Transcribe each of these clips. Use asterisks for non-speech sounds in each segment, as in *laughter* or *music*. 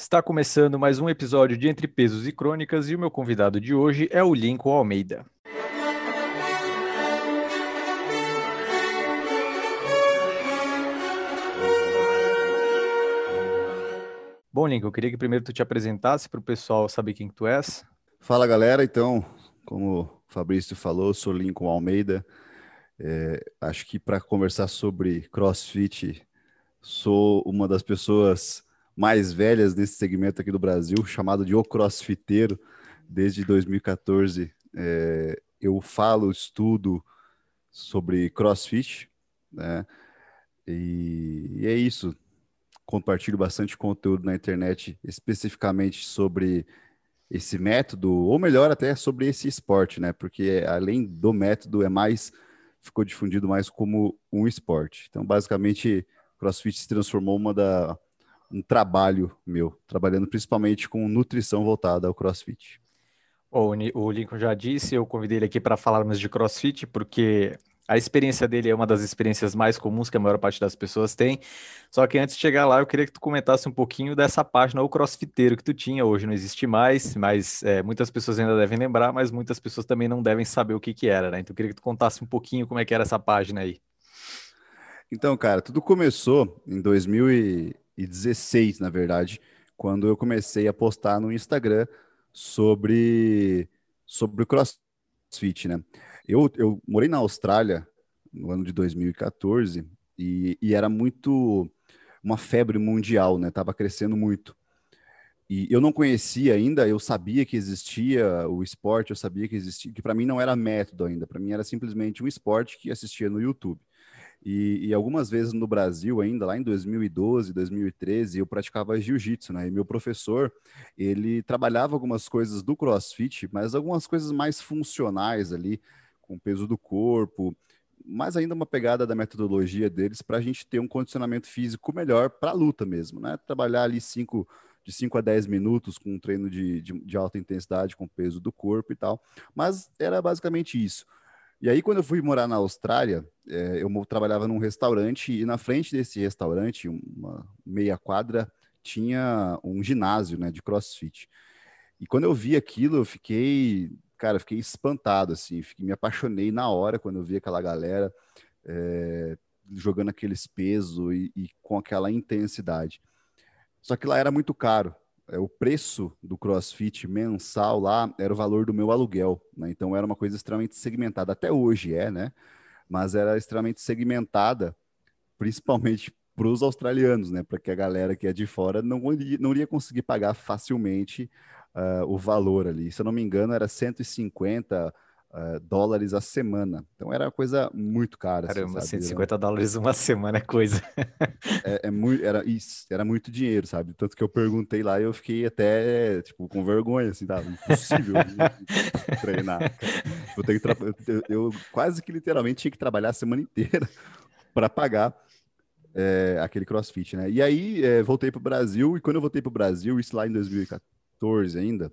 Está começando mais um episódio de Entre Pesos e Crônicas e o meu convidado de hoje é o Lincoln Almeida. Bom, Lincoln, eu queria que primeiro tu te apresentasse para o pessoal saber quem tu és. Fala, galera. Então, como o Fabrício falou, sou Lincoln Almeida. É, acho que para conversar sobre CrossFit, sou uma das pessoas mais velhas nesse segmento aqui do Brasil, chamado de O Crossfiteiro. Desde 2014, é, eu falo, estudo sobre CrossFit, né? E, e é isso. Compartilho bastante conteúdo na internet, especificamente sobre esse método, ou melhor, até sobre esse esporte, né? Porque além do método, é mais ficou difundido mais como um esporte. Então, basicamente, CrossFit se transformou uma da um trabalho meu, trabalhando principalmente com nutrição voltada ao CrossFit. Bom, o Lincoln já disse, eu convidei ele aqui para falarmos de CrossFit, porque a experiência dele é uma das experiências mais comuns que a maior parte das pessoas tem. Só que antes de chegar lá, eu queria que tu comentasse um pouquinho dessa página, o crossfiteiro que tu tinha. Hoje não existe mais, mas é, muitas pessoas ainda devem lembrar, mas muitas pessoas também não devem saber o que, que era, né? Então eu queria que tu contasse um pouquinho como é que era essa página aí. Então, cara, tudo começou em 2016, na verdade, quando eu comecei a postar no Instagram sobre, sobre o crossfit, né? Eu, eu morei na Austrália no ano de 2014 e, e era muito uma febre mundial, né? Tava crescendo muito. E eu não conhecia ainda, eu sabia que existia o esporte, eu sabia que existia, que para mim não era método ainda, para mim era simplesmente um esporte que assistia no YouTube. E, e, algumas vezes no Brasil ainda, lá em 2012, 2013, eu praticava jiu-jitsu, né? E meu professor, ele trabalhava algumas coisas do CrossFit, mas algumas coisas mais funcionais ali, com peso do corpo, mais ainda uma pegada da metodologia deles para a gente ter um condicionamento físico melhor para a luta mesmo, né? Trabalhar ali cinco, de 5 a 10 minutos com um treino de, de, de, alta intensidade com peso do corpo e tal. Mas era basicamente isso. E aí, quando eu fui morar na Austrália, é, eu trabalhava num restaurante e na frente desse restaurante, uma meia quadra, tinha um ginásio né, de crossfit. E quando eu vi aquilo, eu fiquei cara, fiquei espantado, assim, fiquei, me apaixonei na hora quando eu vi aquela galera é, jogando aqueles pesos e, e, com aquela intensidade. Só que lá era muito caro. É, o preço do CrossFit mensal lá era o valor do meu aluguel, né? Então era uma coisa extremamente segmentada. Até hoje é, né? Mas era extremamente segmentada, principalmente para os australianos, né? Para que a galera que é de fora não não iria conseguir pagar facilmente uh, o valor ali. Se eu não me engano, era 150 uh, dólares a semana. Então era uma coisa muito cara. Assim, Caramba, assim, 150 dólares uma semana é coisa. *laughs* é, é muito, era, isso, era muito dinheiro, sabe? Tanto que eu perguntei lá e eu fiquei até, tipo, com vergonha, assim, tá? Impossível *laughs* treinar. Eu, tenho que eu, eu quase que literalmente tinha que trabalhar a semana inteira *laughs* para pagar é, aquele crossfit, né? E aí é, voltei para o Brasil, e quando eu voltei para o Brasil, isso lá em 2014, 2014 ainda,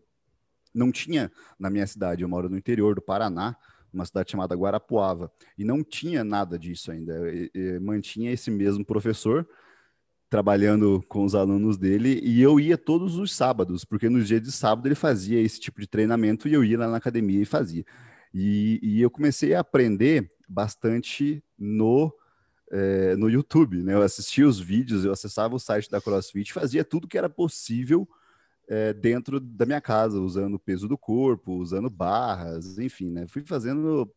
não tinha na minha cidade, eu moro no interior do Paraná, uma cidade chamada Guarapuava, e não tinha nada disso ainda. E, e, mantinha esse mesmo professor trabalhando com os alunos dele, e eu ia todos os sábados, porque nos dias de sábado ele fazia esse tipo de treinamento e eu ia lá na academia e fazia. E, e eu comecei a aprender bastante no é, no YouTube, né? Eu assistia os vídeos, eu acessava o site da CrossFit, fazia tudo que era possível é, dentro da minha casa, usando o peso do corpo, usando barras, enfim, né? Fui fazendo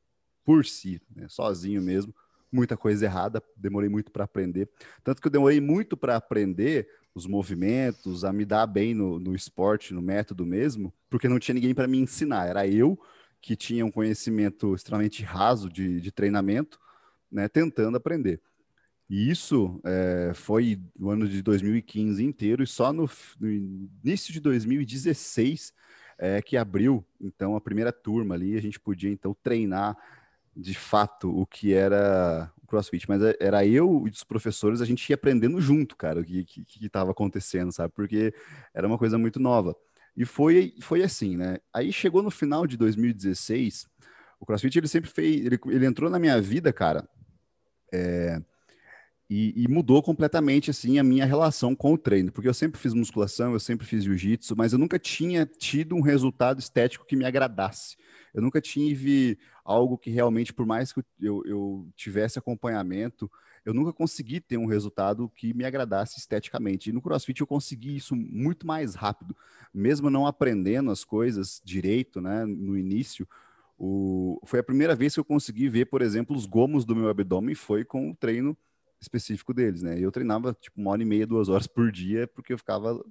por si, né? sozinho mesmo. Muita coisa errada, demorei muito para aprender. Tanto que eu demorei muito para aprender os movimentos, a me dar bem no, no esporte, no método mesmo, porque não tinha ninguém para me ensinar. Era eu que tinha um conhecimento extremamente raso de, de treinamento, né, tentando aprender. E isso é, foi no ano de 2015 inteiro, e só no, no início de 2016 é, que abriu, então, a primeira turma ali, a gente podia, então, treinar de fato o que era o CrossFit, mas é, era eu e os professores, a gente ia aprendendo junto, cara, o que estava acontecendo, sabe? Porque era uma coisa muito nova. E foi, foi assim, né? Aí chegou no final de 2016, o CrossFit ele sempre fez, ele, ele entrou na minha vida, cara, é, e, e, mudou completamente assim a minha relação com o treino, porque eu sempre fiz musculação, eu sempre fiz jiu-jitsu, mas eu nunca tinha tido um resultado estético que me agradasse. Eu nunca tive algo que realmente, por mais que eu, eu tivesse acompanhamento, eu nunca consegui ter um resultado que me agradasse esteticamente. E no CrossFit eu consegui isso muito mais rápido, mesmo não aprendendo as coisas direito, né, no início. O... Foi a primeira vez que eu consegui ver, por exemplo, os gomos do meu abdômen foi com o treino específico deles, né? Eu treinava tipo uma hora e meia, duas horas por dia, porque eu ficava,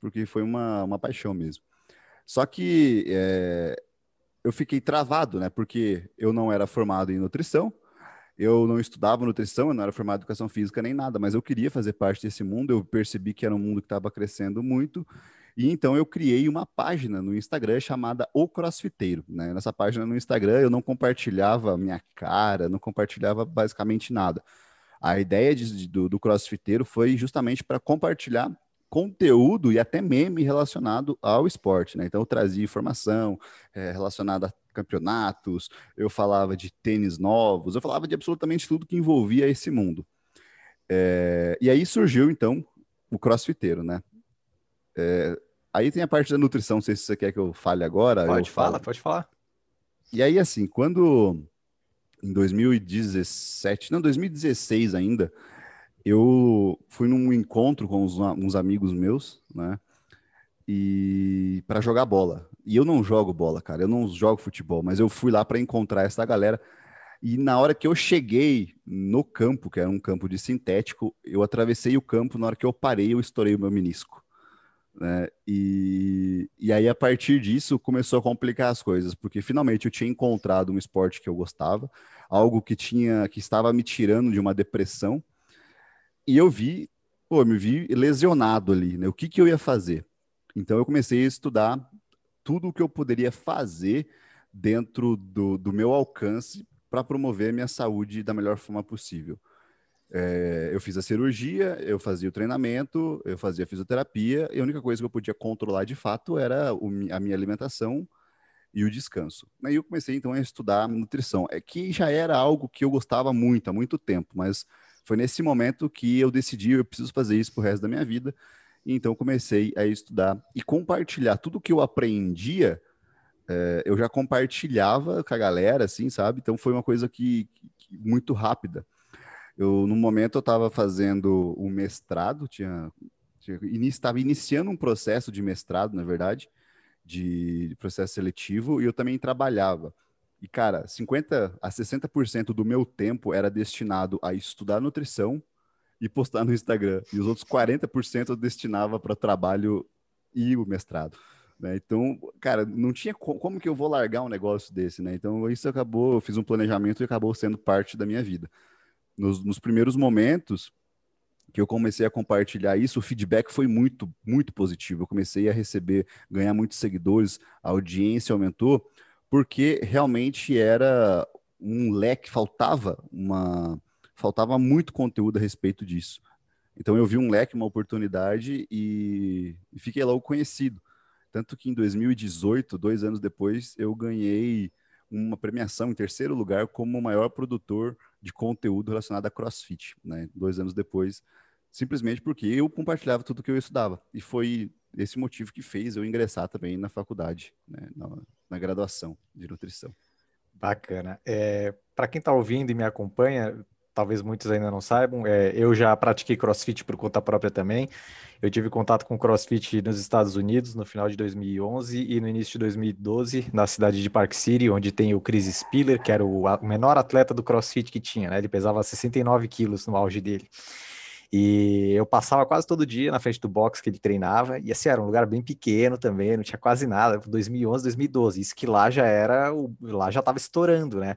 porque foi uma, uma paixão mesmo. Só que é, eu fiquei travado, né? Porque eu não era formado em nutrição, eu não estudava nutrição, eu não era formado em educação física nem nada, mas eu queria fazer parte desse mundo. Eu percebi que era um mundo que estava crescendo muito. E então eu criei uma página no Instagram chamada O Crossfiteiro. Né? Nessa página no Instagram eu não compartilhava minha cara, não compartilhava basicamente nada. A ideia de, do, do crossfiteiro foi justamente para compartilhar conteúdo e até meme relacionado ao esporte, né? Então eu trazia informação é, relacionada a campeonatos, eu falava de tênis novos, eu falava de absolutamente tudo que envolvia esse mundo. É, e aí surgiu então o crossfiteiro, né? É, aí tem a parte da nutrição, não sei se você quer que eu fale agora. Pode falar, pode falar. E aí assim, quando em 2017, não, 2016 ainda, eu fui num encontro com uns, uns amigos meus, né? E para jogar bola. E eu não jogo bola, cara. Eu não jogo futebol, mas eu fui lá para encontrar essa galera. E na hora que eu cheguei no campo, que era um campo de sintético, eu atravessei o campo. Na hora que eu parei, eu estourei o meu menisco. Né? E, e aí, a partir disso, começou a complicar as coisas, porque finalmente eu tinha encontrado um esporte que eu gostava, algo que tinha que estava me tirando de uma depressão, e eu vi, pô, eu me vi lesionado ali, né? O que, que eu ia fazer? Então eu comecei a estudar tudo o que eu poderia fazer dentro do, do meu alcance para promover minha saúde da melhor forma possível. É, eu fiz a cirurgia, eu fazia o treinamento, eu fazia a fisioterapia, e a única coisa que eu podia controlar de fato era o, a minha alimentação e o descanso. Aí eu comecei então a estudar nutrição, é que já era algo que eu gostava muito há muito tempo, mas foi nesse momento que eu decidi eu preciso fazer isso pro resto da minha vida. Então comecei a estudar e compartilhar tudo que eu aprendia. É, eu já compartilhava com a galera, assim, sabe? Então foi uma coisa que, que muito rápida. Eu, no momento, eu estava fazendo um mestrado, tinha, estava iniciando um processo de mestrado, na verdade, de, processo seletivo, e eu também trabalhava. E, cara, 50% a 60% do meu tempo era destinado a estudar nutrição e postar no Instagram. E os outros 40% eu destinava para trabalho e o mestrado. Né? Então, cara, não tinha como, como que eu vou largar um negócio desse, né? Então, isso acabou, eu fiz um planejamento e acabou sendo parte da minha vida nos, nos primeiros momentos que eu comecei a compartilhar isso, o feedback foi muito, muito positivo. Eu comecei a receber, ganhar muitos seguidores, a audiência aumentou, porque realmente era um leque, faltava uma, faltava muito conteúdo a respeito disso. Então eu vi um leque, uma oportunidade e, e fiquei logo conhecido. Tanto que em 2018, dois anos depois, eu ganhei uma premiação em terceiro lugar como o maior produtor de conteúdo relacionado a CrossFit, né? Dois anos depois, simplesmente porque eu compartilhava tudo que eu estudava. E foi esse motivo que fez eu ingressar também na faculdade, né? na, na graduação de nutrição. Bacana. É, Para quem está ouvindo e me acompanha, talvez muitos ainda não saibam, é, eu já pratiquei crossfit por conta própria também. Eu tive contato com crossfit nos Estados Unidos no final de 2011 e no início de 2012 na cidade de Park City, onde tem o Chris Spiller, que era o, menor atleta do crossfit que tinha, né? Ele pesava 69 quilos no auge dele. E eu passava quase todo dia na frente do box que ele treinava, e assim, era um lugar bem pequeno também, não tinha quase nada, 2011, 2012, isso que lá já era, lá já estava estourando, né?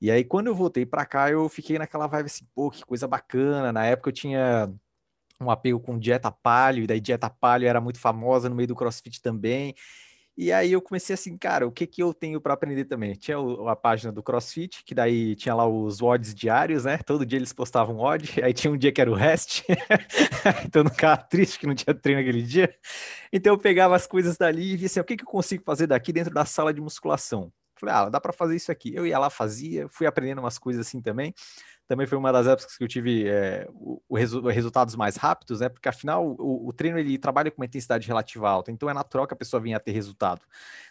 E aí, quando eu voltei para cá, eu fiquei naquela vibe assim, pô, que coisa bacana. Na época eu tinha um apego com dieta palio, e daí dieta palio era muito famosa no meio do crossfit também. E aí eu comecei assim, cara, o que que eu tenho para aprender também? Tinha a página do CrossFit, que daí tinha lá os odds diários, né? Todo dia eles postavam um odd, *laughs* aí tinha um dia que era o rest, *laughs* então não ficava triste que não tinha treino aquele dia. Então eu pegava as coisas dali e via assim, o que que eu consigo fazer daqui dentro da sala de musculação? Falei, ah, dá para fazer isso aqui. Eu ia lá, fazia, fui aprendendo umas coisas assim também. Também foi uma das épocas que eu tive é, o, o resu resultados mais rápidos, né? Porque afinal o, o, treino ele trabalha com uma intensidade relativa alta, então é natural que a pessoa venha a ter resultado.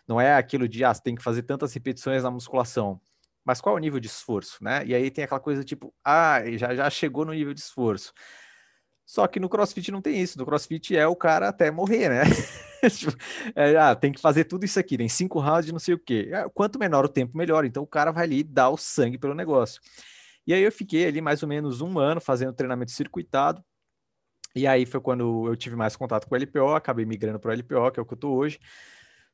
Não é aquilo de, ah, você tem que fazer tantas repetições na musculação mas qual é o nível de esforço, né? E aí tem aquela coisa tipo, ah, já, já chegou no nível de esforço. Só que no CrossFit não tem isso. No CrossFit é o cara até morrer, né? *laughs* Tipo, é, ah, tem que fazer tudo isso aqui, tem cinco rounds de não sei o quê. É, quanto menor o tempo, melhor. Então o cara vai ali dar o sangue pelo negócio. E aí eu fiquei ali mais ou menos um ano fazendo treinamento circuitado. E aí foi quando eu tive mais contato com o LPO, acabei migrando para o LPO, que é o que eu tô hoje.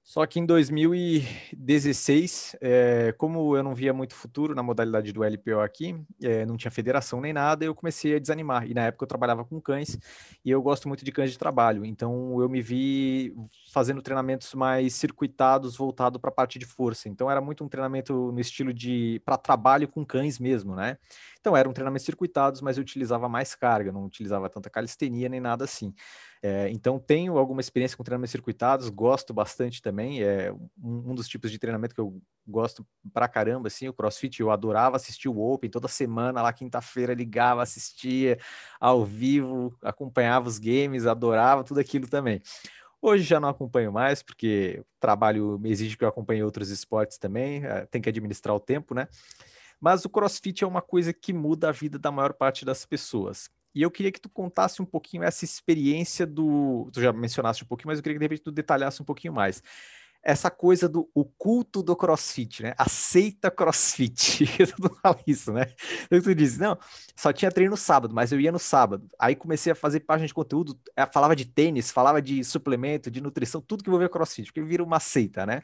Só que em 2016, é, eh, como eu não via muito futuro na modalidade do LPO aqui, é, não tinha federação nem nada, eu comecei a desanimar. E na época eu trabalhava com cães e eu gosto muito de cães de trabalho. Então eu me vi fazendo treinamentos mais circuitados, voltado para a parte de força. Então era muito um treinamento no estilo de para trabalho com cães mesmo, né? Então eram treinamentos circuitados, mas eu utilizava mais carga, não utilizava tanta calistenia nem nada assim. É, então, tenho alguma experiência com treinamentos circuitados, gosto bastante também. É um, um, dos tipos de treinamento que eu gosto pra caramba, assim, o CrossFit. Eu adorava assistir o Open toda semana, lá quinta-feira, ligava, assistia ao vivo, acompanhava os games, adorava tudo aquilo também. Hoje já não acompanho mais, porque o trabalho exige que eu acompanhe outros esportes também, é, tem que administrar o tempo, né? Mas o CrossFit é uma coisa que muda a vida da maior parte das pessoas. E eu queria que tu contasse um pouquinho essa experiência do. Tu já mencionaste um pouquinho, mas eu queria que de repente tu detalhasse um pouquinho mais. Essa coisa do o culto do crossfit, né? Aceita crossfit. *laughs* Todo fala isso, né? Então tu diz, não, só tinha treino no sábado, mas eu ia no sábado. Aí comecei a fazer página de conteúdo, eh, falava de tênis, falava de suplemento, de nutrição, tudo que envolvia crossfit, porque vira uma seita, né?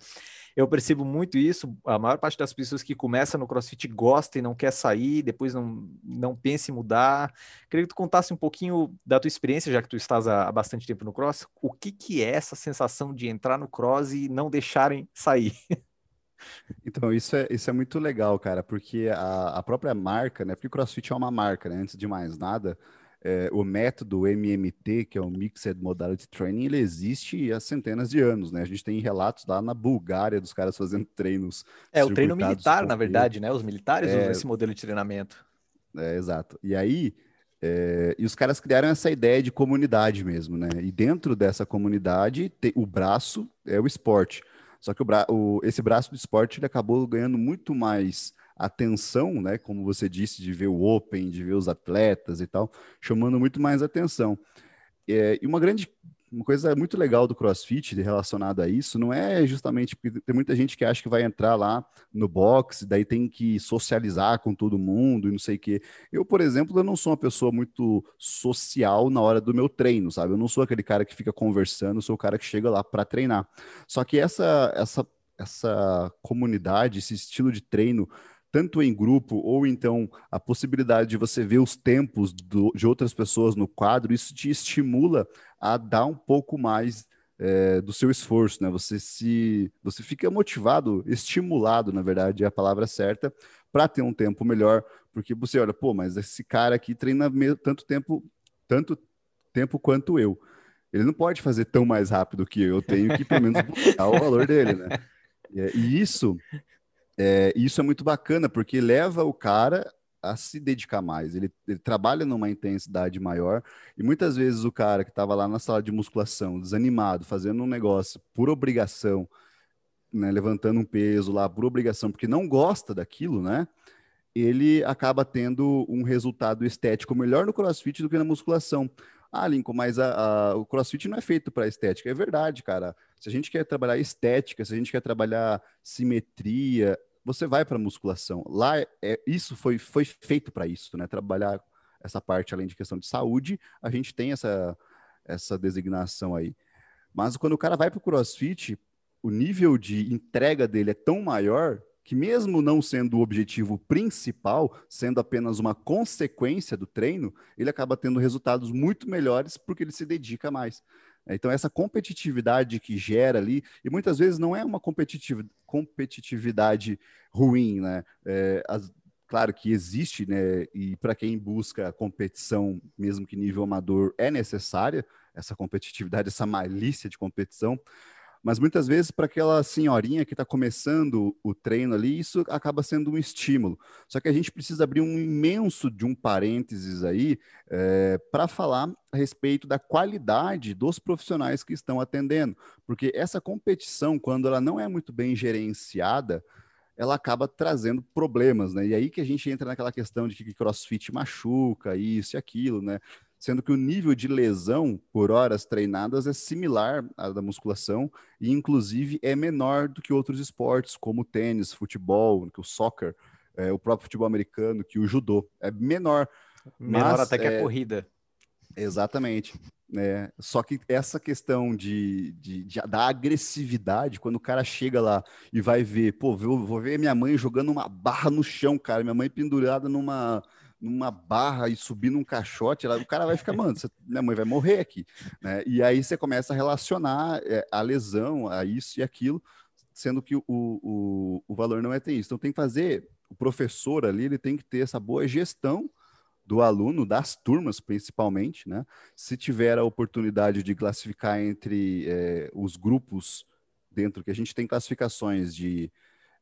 Eu percebo muito isso. A maior parte das pessoas que começam no CrossFit gosta e não quer sair, depois não, não pensa em mudar. Queria que tu contasse um pouquinho da tua experiência, já que tu estás há, há bastante tempo no Cross. O que, que é essa sensação de entrar no Cross e não deixarem sair? *laughs* Então, isso é, isso é muito legal, cara, porque a, a própria marca, né? Porque o CrossFit é uma marca, né? Antes de mais nada, é, o método MMT, que é o Mixed Modality Training, ele existe há centenas de anos, né? A gente tem relatos lá na Bulgária dos caras fazendo *laughs* treinos. É, o treino militar, na verdade, né? Os militares é, usam esse modelo de treinamento. É, exato. E aí, é, e os caras criaram essa ideia de comunidade mesmo, né? E dentro dessa comunidade, tem, o braço é o esporte. Só que o, bra o, esse braço do esporte ele acabou ganhando muito mais atenção, né? Como você disse, de ver o Open, de ver os atletas e tal, chamando muito mais atenção. É, e uma grande uma coisa muito legal do CrossFit relacionada a isso não é justamente porque tem muita gente que acha que vai entrar lá no box, daí tem que socializar com todo mundo e não sei o quê. Eu, por exemplo, eu não sou uma pessoa muito social na hora do meu treino, sabe? Eu não sou aquele cara que fica conversando, sou o cara que chega lá para treinar. Só que essa essa essa comunidade, esse estilo de treino tanto em grupo ou então a possibilidade de você ver os tempos do, de outras pessoas no quadro, isso te estimula a dar um pouco mais é, do seu esforço, né? Você se, você fica motivado, estimulado, na verdade, é a palavra certa, para ter um tempo melhor, porque você olha, pô, mas esse cara aqui treina tanto tempo, tanto tempo quanto eu. Ele não pode fazer tão mais rápido que eu, eu tenho que pelo menos buscar o valor dele, né? E isso é, isso é muito bacana, porque leva o cara a se dedicar mais. Ele, ele, trabalha numa intensidade maior e muitas vezes o cara que estava lá na sala de musculação, desanimado, fazendo um negócio por obrigação, né, levantando um peso lá por obrigação, porque não gosta daquilo, né? Ele acaba tendo um resultado estético melhor no CrossFit do que na musculação. Ah, Lincoln, mas a, a, o CrossFit não é feito para estética. É verdade, cara. Se a gente quer trabalhar estética, se a gente quer trabalhar simetria, você vai para musculação. Lá, é, isso foi, foi feito para isso, né? Trabalhar essa parte, além de questão de saúde, a gente tem essa, essa designação aí. Mas quando o cara vai para o crossfit, o nível de entrega dele é tão maior que, mesmo não sendo o objetivo principal, sendo apenas uma consequência do treino, ele acaba tendo resultados muito melhores porque ele se dedica mais. Então, essa competitividade que gera ali, e muitas vezes não é uma competitividade ruim, né? É, as, claro que existe, né? E para quem busca competição, mesmo que nível amador, é necessária essa competitividade, essa malícia de competição. Mas muitas vezes, para aquela senhorinha que está começando o treino ali, isso acaba sendo um estímulo. Só que a gente precisa abrir um imenso de um parênteses aí é, para falar a respeito da qualidade dos profissionais que estão atendendo. Porque essa competição, quando ela não é muito bem gerenciada, ela acaba trazendo problemas, né? E aí que a gente entra naquela questão de que crossfit machuca, isso e aquilo, né? Sendo que o nível de lesão por horas treinadas é similar à da musculação e, inclusive, é menor do que outros esportes, como o tênis, futebol, que o soccer, é, o próprio futebol americano, que o judô. É menor. Menor mas, até que é, a corrida. Exatamente. É, só que essa questão de, de, de, da agressividade, quando o cara chega lá e vai ver, pô, vou, vou ver minha mãe jogando uma barra no chão, cara, minha mãe pendurada numa, numa barra e subir num caixote, o cara vai ficar, mano, você, minha mãe vai morrer aqui. Né? E aí você começa a relacionar é, a lesão, a isso e aquilo, sendo que o, o, o valor não é ter isso. Então tem que fazer, o professor ali, ele tem que ter essa boa gestão do aluno, das turmas principalmente, né? Se tiver a oportunidade de classificar entre é, os grupos dentro, que a gente tem classificações de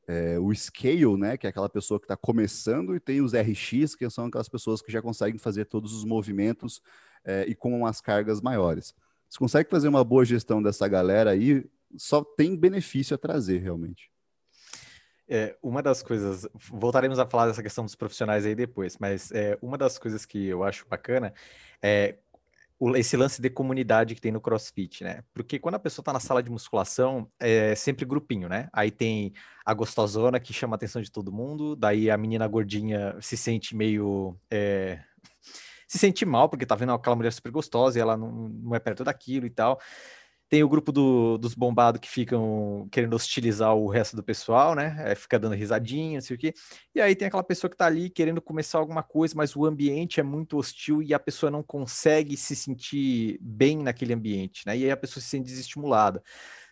é, o scale, né, que é aquela pessoa que está começando, e tem os RX, que são aquelas pessoas que já conseguem fazer todos os movimentos é, e com umas cargas maiores. Se consegue fazer uma boa gestão dessa galera aí, só tem benefício a trazer, realmente. É, uma das coisas, voltaremos a falar dessa questão dos profissionais aí depois, mas é, uma das coisas que eu acho bacana é esse lance de comunidade que tem no CrossFit, né? Porque quando a pessoa tá na sala de musculação, é sempre grupinho, né? Aí tem a gostosona que chama a atenção de todo mundo, daí a menina gordinha se sente meio. É... se sente mal, porque tá vendo aquela mulher super gostosa e ela não, não é perto daquilo e tal. Tem o grupo do, dos bombados que ficam querendo hostilizar o resto do pessoal, né? É, fica dando risadinha, não sei o quê. E aí tem aquela pessoa que tá ali querendo começar alguma coisa, mas o ambiente é muito hostil e a pessoa não consegue se sentir bem naquele ambiente, né? E aí a pessoa se sente desestimulada.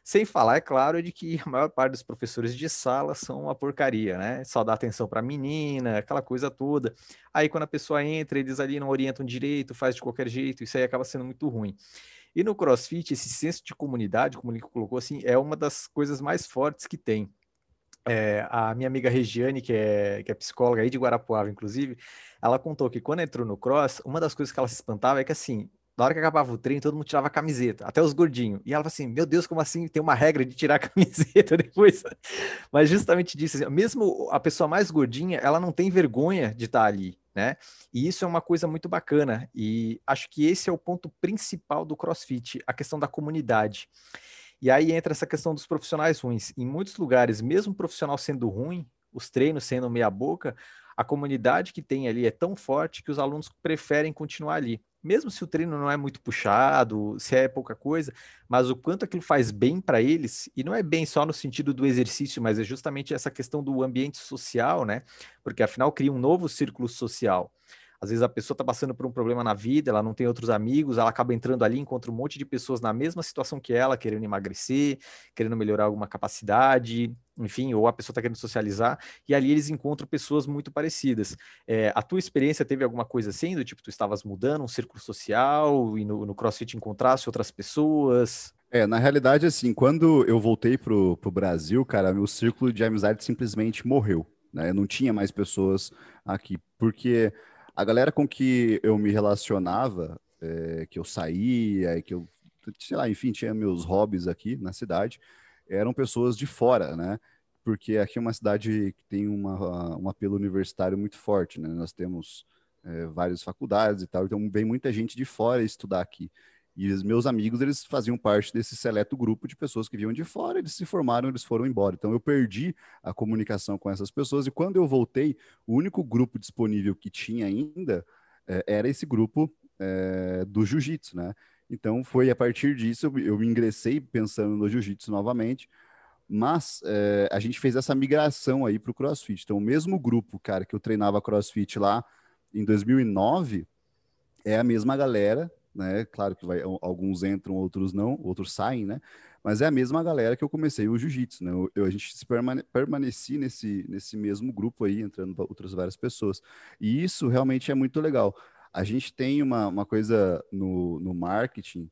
Sem falar, é claro, de que a maior parte dos professores de sala são uma porcaria, né? Só dá atenção para menina, aquela coisa toda. Aí quando a pessoa entra, eles ali não orientam direito, faz de qualquer jeito, isso aí acaba sendo muito ruim. E no CrossFit, esse senso de comunidade, como o Nico colocou, assim, é uma das coisas mais fortes que tem. É, a minha amiga Regiane, que é, que é psicóloga aí de Guarapuava, inclusive, ela contou que quando entrou no cross, uma das coisas que ela se espantava é que assim, na hora que acabava o treino, todo mundo tirava a camiseta, até os gordinhos. E ela falou assim: Meu Deus, como assim? Tem uma regra de tirar a *laughs* camiseta depois. Mas justamente disso, assim, mesmo a pessoa mais gordinha, ela não tem vergonha de estar ali né? E isso é uma coisa muito bacana e acho que esse é o ponto principal do CrossFit, a questão da comunidade. E aí entra essa questão dos profissionais ruins. Em muitos lugares, mesmo o profissional sendo ruim, os treinos sendo meia boca, a comunidade que tem ali é tão forte que os alunos preferem continuar ali mesmo se o treino não é muito puxado, se é pouca coisa, mas o quanto aquilo faz bem para eles, e não é bem só no sentido do exercício, mas é justamente essa questão do ambiente social, né? Porque afinal cria um novo círculo social. Às vezes a pessoa está passando por um problema na vida, ela não tem outros amigos, ela acaba entrando ali, encontra um monte de pessoas na mesma situação que ela, querendo emagrecer, querendo melhorar alguma capacidade, enfim, ou a pessoa está querendo socializar, e ali eles encontram pessoas muito parecidas. É, a tua experiência teve alguma coisa assim, do tipo, tu estavas mudando um círculo social e no, no CrossFit encontrasse outras pessoas? É, na realidade, assim, quando eu voltei pro, pro Brasil, cara, meu círculo de amizade simplesmente morreu, né? Eu não tinha mais pessoas aqui, porque a galera com que eu me relacionava, é, que eu saía, que eu, sei lá, enfim, tinha meus hobbies aqui na cidade, eram pessoas de fora, né? Porque aqui é uma cidade que tem uma, um apelo universitário muito forte, né? Nós temos é, várias faculdades e tal, então vem muita gente de fora estudar aqui. E os meus amigos, eles faziam parte desse seleto grupo de pessoas que vinham de fora, eles se formaram, eles foram embora. Então eu perdi a comunicação com essas pessoas e quando eu voltei, o único grupo disponível que tinha ainda é, era esse grupo é, do jiu-jitsu, né? Então foi a partir disso eu, eu ingressei pensando no jiu-jitsu novamente, mas é, a gente fez essa migração aí para o CrossFit. Então o mesmo grupo, cara, que eu treinava CrossFit lá em 2009 é a mesma galera né? Claro que vai, alguns entram, outros não, outros saem, né? Mas é a mesma galera que eu comecei o jiu-jitsu, né? Eu, eu, a gente permane permaneci nesse, nesse mesmo grupo aí, entrando outras várias pessoas. E isso realmente é muito legal. A gente tem uma, uma coisa no, no marketing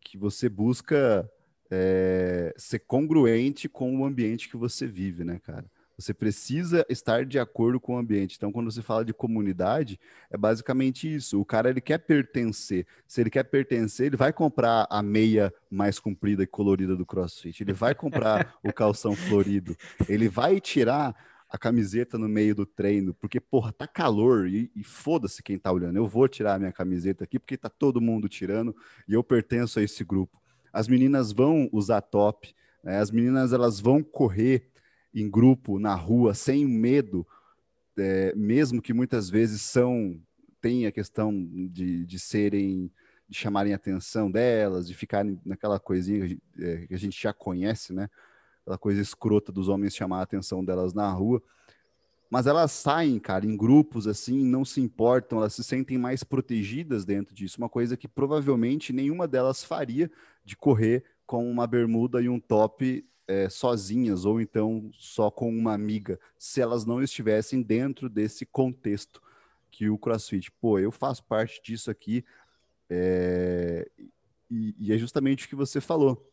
que você busca é, ser congruente com o ambiente que você vive, né, cara? Você precisa estar de acordo com o ambiente. Então, quando você fala de comunidade, é basicamente isso. O cara ele quer pertencer. Se ele quer pertencer, ele vai comprar a meia mais comprida e colorida do CrossFit. Ele vai comprar *laughs* o calção florido. Ele vai tirar a camiseta no meio do treino, porque, porra, tá calor e, e foda-se quem tá olhando. Eu vou tirar a minha camiseta aqui porque tá todo mundo tirando e eu pertenço a esse grupo. As meninas vão usar top, né? as meninas elas vão correr em grupo, na rua, sem medo, é, mesmo que muitas vezes são tem a questão de, de serem de chamarem a atenção delas, de ficarem naquela coisinha é, que a gente já conhece, né? Aquela coisa escrota dos homens chamar a atenção delas na rua. Mas elas saem, cara, em grupos assim, não se importam, elas se sentem mais protegidas dentro disso. Uma coisa que provavelmente nenhuma delas faria de correr com uma bermuda e um top é, sozinhas ou então só com uma amiga, se elas não estivessem dentro desse contexto que o CrossFit, pô, eu faço parte disso aqui, é, e, e, é justamente o que você falou.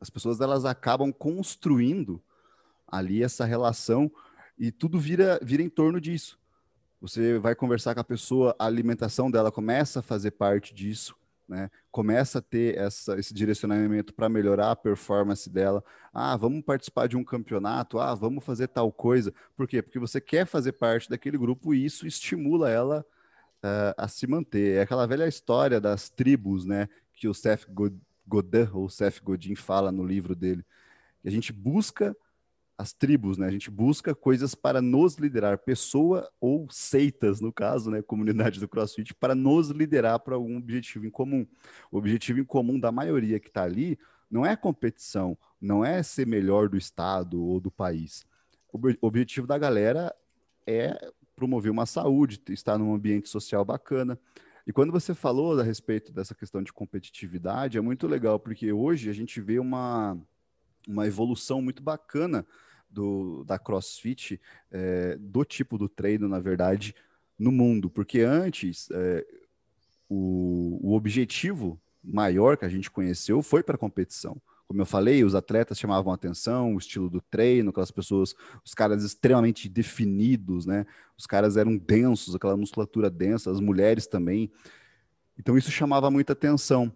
As pessoas elas acabam construindo ali essa relação e tudo vira, vira em torno disso. Você vai conversar com a pessoa, a alimentação dela começa a fazer parte disso né? Começa a ter essa, esse direcionamento para melhorar a performance dela. Ah, vamos participar de um campeonato. Ah, vamos fazer tal coisa. Por quê? Porque você quer fazer parte daquele grupo e isso estimula ela uh, a se manter. É aquela velha história das tribos, né? Que o Seth Godin ou Seth Godin fala no livro dele. A gente busca as tribos, né? A gente busca coisas para nos liderar, pessoa ou seitas, no caso, né? Comunidade do CrossFit, para nos liderar para algum objetivo em comum. O objetivo em comum da maioria que está ali não é competição, não é ser melhor do estado ou do país. O objetivo da galera é promover uma saúde, estar num ambiente social bacana. E quando você falou a respeito dessa questão de competitividade, é muito legal, porque hoje a gente vê uma, uma evolução muito bacana do, da CrossFit, é, do tipo do treino, na verdade, no mundo. Porque antes, é, o, o objetivo maior que a gente conheceu foi para a competição. Como eu falei, os atletas chamavam atenção, o estilo do treino, aquelas pessoas, os caras extremamente definidos, né? Os caras eram densos, aquela musculatura densa, as mulheres também. Então isso chamava muita atenção.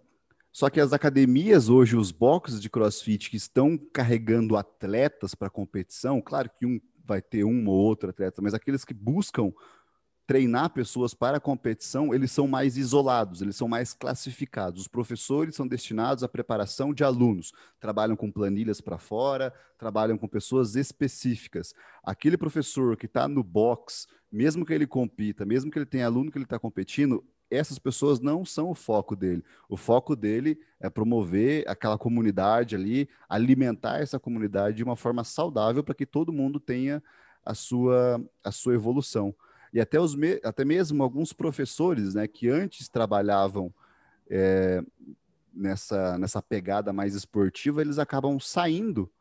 Só que as academias hoje, os boxes de crossfit que estão carregando atletas para competição, claro que um vai ter um ou outro atleta, mas aqueles que buscam treinar pessoas para competição, eles são mais isolados, eles são mais classificados. Os professores são destinados à preparação de alunos, trabalham com planilhas para fora, trabalham com pessoas específicas. Aquele professor que está no box, mesmo que ele compita, mesmo que ele tenha aluno que ele está competindo, essas pessoas não são o foco dele. O foco dele é promover aquela comunidade ali, alimentar essa comunidade de uma forma saudável para que todo mundo tenha a sua, a sua evolução. E até, os me, até mesmo alguns professores né, que antes trabalhavam é, nessa, nessa pegada mais esportiva, eles acabam saindo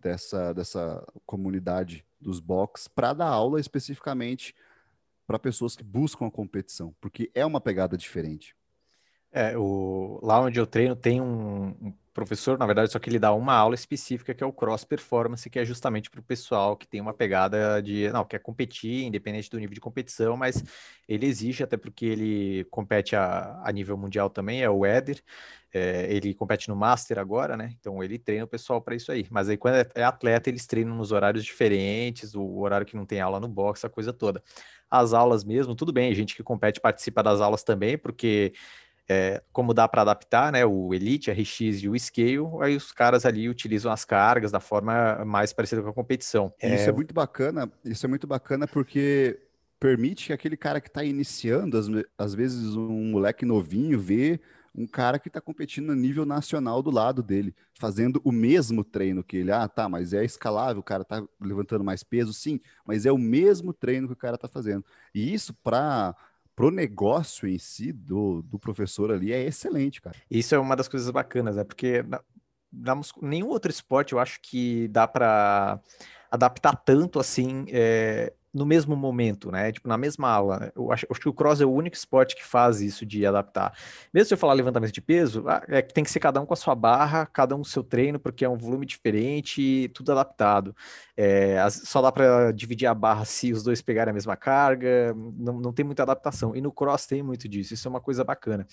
dessa, dessa comunidade dos box para dar aula especificamente para pessoas que buscam a competição, porque é uma pegada diferente. É, o, lá onde eu treino tem um, professor, na verdade, só que ele dá uma aula específica que é o Cross Performance, que é justamente para o pessoal que tem uma pegada de, não, quer competir, independente do nível de competição, mas ele exige, até porque ele compete a, a nível mundial também, é o Éder, é, ele compete no Master agora, né? Então ele treina o pessoal para isso aí. Mas aí quando é, é atleta, eles treinam nos horários diferentes, o horário que não tem aula no box, a coisa toda as aulas mesmo, tudo bem, gente que compete participa das aulas também, porque é, como dá para adaptar, né, o Elite, a RX e o Scale, aí os caras ali utilizam as cargas da forma mais parecida com a competição. Isso é, é muito bacana, isso é muito bacana porque permite que aquele cara que está iniciando, às, às vezes um moleque novinho, vê um cara que está competindo a nível nacional do lado dele, fazendo o mesmo treino que ele. Ah, tá, mas é escalável, o cara está levantando mais peso, sim, mas é o mesmo treino que o cara está fazendo. E isso para pro negócio em si do, do professor ali é excelente, cara. Isso é uma das coisas bacanas, né? Porque na, na nenhum outro esporte eu acho que dá para adaptar tanto assim é, no mesmo momento, né? Tipo, na mesma aula. Eu acho, acho, que o cross é o único esporte que faz isso de adaptar. Mesmo se eu falar levantamento de peso, ah, é que tem que ser cada um com a sua barra, cada um o seu treino, porque é um volume diferente, tudo adaptado. É, só dá para dividir a barra se os dois pegarem a mesma carga, não, não tem muita adaptação. E no cross tem muito disso, isso é uma coisa bacana.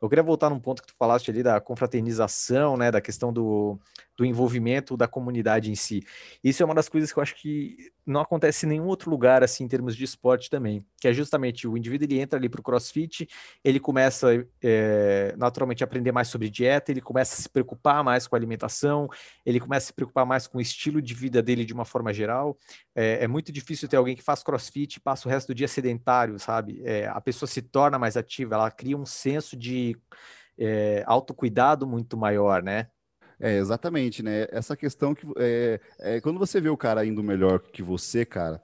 Eu queria voltar num ponto que tu falaste ali da confraternização, né? Da questão do, do envolvimento da comunidade em si. Isso é uma das coisas que eu acho que não acontece em nenhum outro lugar, assim, em termos de esporte também, que é justamente o indivíduo, ele entra ali para o crossfit, ele começa é, naturalmente a aprender mais sobre dieta, ele começa a se preocupar mais com a alimentação, ele começa a se preocupar mais com o estilo de vida dele de uma forma geral. É, é muito difícil ter alguém que faz crossfit e passa o resto do dia sedentário, sabe? É, a pessoa se torna mais ativa, ela cria um senso de é, autocuidado muito maior, né? É, exatamente, né? Essa questão que é, é, quando você vê o cara indo melhor que você, cara,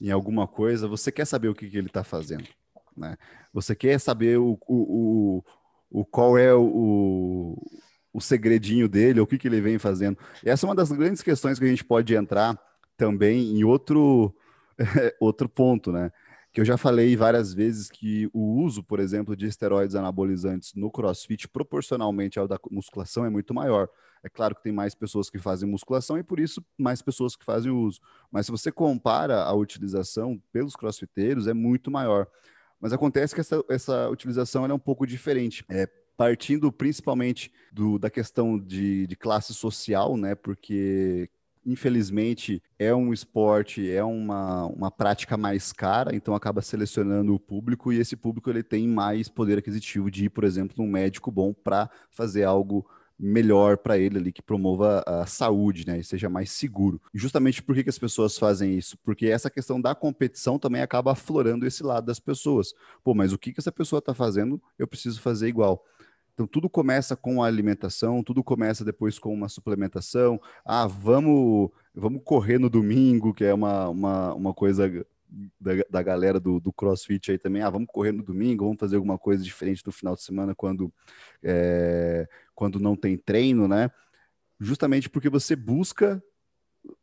em alguma coisa, você quer saber o que, que ele está fazendo, né? Você quer saber o, o, o, o qual é o, o segredinho dele, o que, que ele vem fazendo. E essa é uma das grandes questões que a gente pode entrar também em outro, *laughs* outro ponto, né? Que eu já falei várias vezes que o uso, por exemplo, de esteroides anabolizantes no crossfit, proporcionalmente ao da musculação, é muito maior. É claro que tem mais pessoas que fazem musculação e por isso mais pessoas que fazem uso. Mas se você compara a utilização pelos crossfiteiros, é muito maior. Mas acontece que essa, essa utilização é um pouco diferente. É, partindo principalmente do, da questão de, de classe social, né? Porque infelizmente, é um esporte, é uma, uma prática mais cara, então acaba selecionando o público e esse público ele tem mais poder aquisitivo de ir, por exemplo, num médico bom para fazer algo melhor para ele ali, que promova a saúde, né, e seja mais seguro. E justamente por que, que as pessoas fazem isso? Porque essa questão da competição também acaba aflorando esse lado das pessoas. Pô, mas o que, que essa pessoa está fazendo, eu preciso fazer igual. Então, tudo começa com a alimentação, tudo começa depois com uma suplementação. Ah, vamos, vamos correr no domingo, que é uma, uma, uma coisa da, da galera do, do CrossFit aí também. Ah, vamos correr no domingo, vamos fazer alguma coisa diferente no final de semana quando, é, quando não tem treino, né? Justamente porque você busca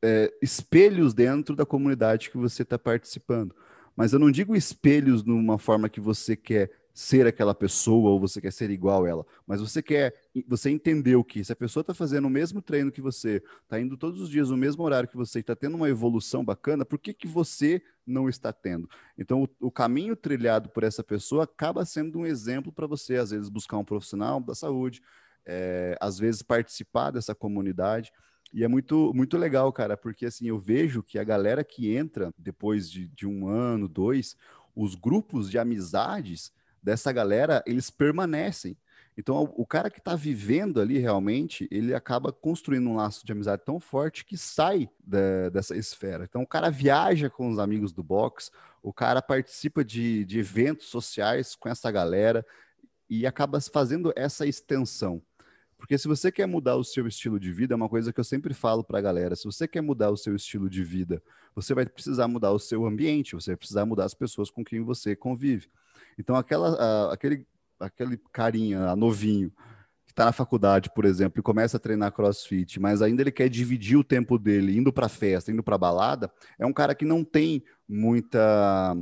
é, espelhos dentro da comunidade que você está participando. Mas eu não digo espelhos numa forma que você quer ser aquela pessoa ou você quer ser igual a ela, mas você quer, você entendeu que se a pessoa está fazendo o mesmo treino que você, está indo todos os dias no mesmo horário que você, está tendo uma evolução bacana, por que, que você não está tendo? Então, o, o caminho trilhado por essa pessoa acaba sendo um exemplo para você, às vezes, buscar um profissional da saúde, é, às vezes participar dessa comunidade. E é muito, muito legal, cara, porque assim, eu vejo que a galera que entra depois de, de um ano, dois, os grupos de amizades dessa galera, eles permanecem. Então, o cara que está vivendo ali realmente, ele acaba construindo um laço de amizade tão forte que sai da, dessa esfera. Então, o cara viaja com os amigos do box, o cara participa de, de eventos sociais com essa galera e acaba fazendo essa extensão. Porque se você quer mudar o seu estilo de vida, é uma coisa que eu sempre falo para a galera: se você quer mudar o seu estilo de vida, você vai precisar mudar o seu ambiente, você vai precisar mudar as pessoas com quem você convive. Então, aquela, aquele, aquele carinha novinho que está na faculdade, por exemplo, e começa a treinar crossfit, mas ainda ele quer dividir o tempo dele indo para festa, indo para balada, é um cara que não tem muita.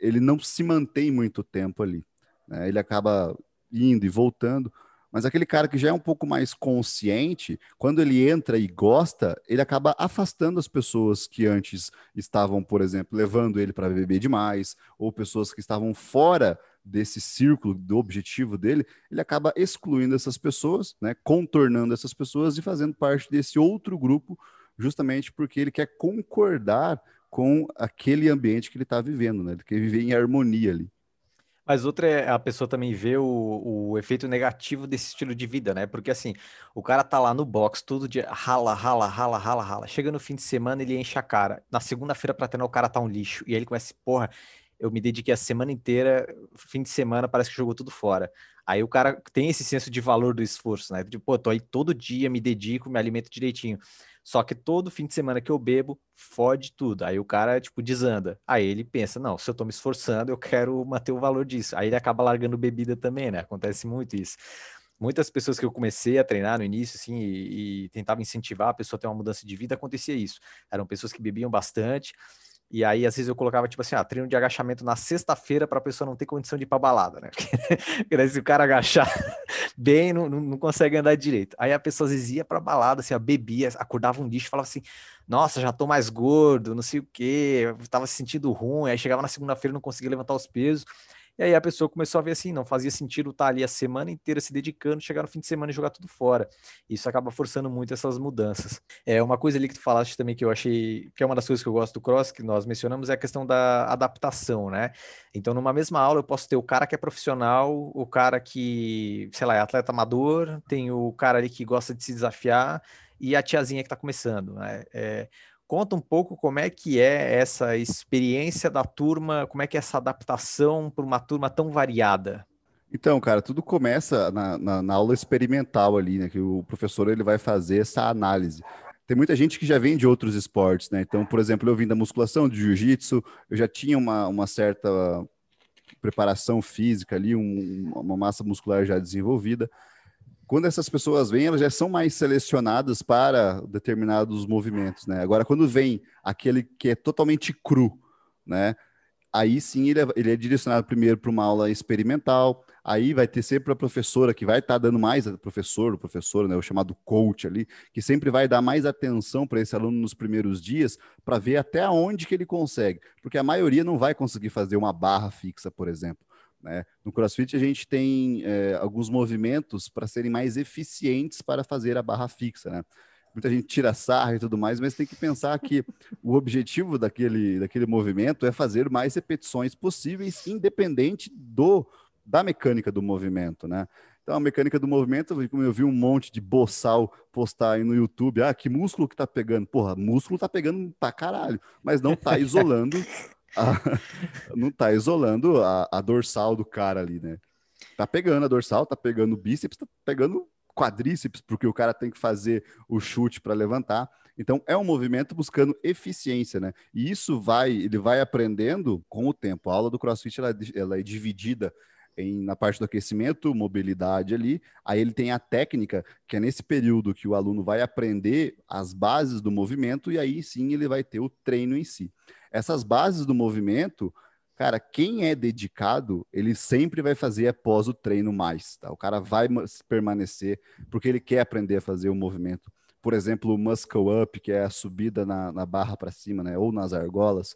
Ele não se mantém muito tempo ali. Né? Ele acaba indo e voltando. Mas aquele cara que já é um pouco mais consciente, quando ele entra e gosta, ele acaba afastando as pessoas que antes estavam, por exemplo, levando ele para beber demais, ou pessoas que estavam fora desse círculo do objetivo dele, ele acaba excluindo essas pessoas, né, contornando essas pessoas e fazendo parte desse outro grupo, justamente porque ele quer concordar com aquele ambiente que ele está vivendo, né? Ele quer viver em harmonia ali. Mas outra é a pessoa também ver o, o efeito negativo desse estilo de vida, né? Porque assim, o cara tá lá no box todo dia, rala, rala, rala, rala, rala. Chega no fim de semana, ele enche a cara. Na segunda-feira pra treinar, o cara tá um lixo. E aí ele começa, porra, eu me dediquei a semana inteira, fim de semana parece que jogou tudo fora. Aí o cara tem esse senso de valor do esforço, né? Tipo, pô, tô aí todo dia, me dedico, me alimento direitinho. Só que todo fim de semana que eu bebo, fode tudo. Aí o cara, tipo, desanda. Aí ele pensa, não, se eu tô me esforçando, eu quero manter o valor disso. Aí ele acaba largando bebida também, né? Acontece muito isso. Muitas pessoas que eu comecei a treinar no início, assim, e, e tentava incentivar a pessoa a ter uma mudança de vida, acontecia isso. Eram pessoas que bebiam bastante, E aí, às vezes, eu colocava, tipo assim, ah, treino de agachamento na sexta-feira para a pessoa não ter condição de ir pra balada, né? *laughs* Porque se o cara agachar *laughs* bem, não, não, consegue andar direito. Aí a pessoa às vezes ia pra balada, assim, ó, bebia, acordava um lixo, falava assim, nossa, já tô mais gordo, não sei o quê, tava se sentindo ruim. Aí chegava na segunda-feira não conseguia levantar os pesos. E aí a pessoa começou a ver assim, não fazia sentido estar ali a semana inteira se dedicando, chegar no fim de semana e jogar tudo fora. Isso acaba forçando muito essas mudanças. É uma coisa ali que tu falaste também que eu achei que é uma das coisas que eu gosto do cross que nós mencionamos é a questão da adaptação, né? Então numa mesma aula eu posso ter o cara que é profissional, o cara que, sei lá, é atleta amador, tem o cara ali que gosta de se desafiar e a tiazinha que está começando, né? É, Conta um pouco como é que é essa experiência da turma, como é que é essa adaptação para uma turma tão variada. Então, cara, tudo começa na, na, na, aula experimental ali, né? Que o professor ele vai fazer essa análise. Tem muita gente que já vem de outros esportes, né? Então, por exemplo, eu vim da musculação, de jiu-jitsu, eu já tinha uma, uma certa preparação física ali, um, uma massa muscular já desenvolvida quando essas pessoas vêm, elas já são mais selecionadas para determinados movimentos, né? Agora, quando vem aquele que é totalmente cru, né? Aí sim ele é, ele é direcionado primeiro para uma aula experimental, aí vai ter sempre a professora que vai estar tá dando mais, professor, o professor, né, o chamado coach ali, que sempre vai dar mais atenção para esse aluno nos primeiros dias, para ver até onde que ele consegue, porque a maioria não vai conseguir fazer uma barra fixa, por exemplo. Né? No CrossFit, a gente tem é, alguns movimentos para serem mais eficientes para fazer a barra fixa. Né? Muita gente tira sarra e tudo mais, mas tem que pensar que o objetivo daquele, daquele movimento é fazer mais repetições possíveis, independente do da mecânica do movimento. Né? Então, a mecânica do movimento, como eu vi um monte de boçal postar aí no YouTube, ah, que músculo que tá pegando? Porra, músculo tá pegando pra caralho, mas não tá *laughs* isolando a, *laughs* não tá isolando a, a, dorsal do cara ali, né? Tá pegando a dorsal, tá pegando o bíceps, tá pegando quadríceps, porque o cara tem que fazer o chute para levantar. Então é um movimento buscando eficiência, né? E isso vai, ele vai aprendendo com o tempo. A aula do CrossFit ela, ela é dividida em, na parte do aquecimento, mobilidade ali. Aí ele tem a técnica, que é nesse período que o aluno vai aprender as bases do movimento, e aí sim ele vai ter o treino em si. Essas bases do movimento, cara, quem é dedicado, ele sempre vai fazer após o treino mais, tá? O cara vai permanecer porque ele quer aprender a fazer o movimento. Por exemplo, o muscle up, que é a subida na, na barra para cima, né? Ou nas argolas.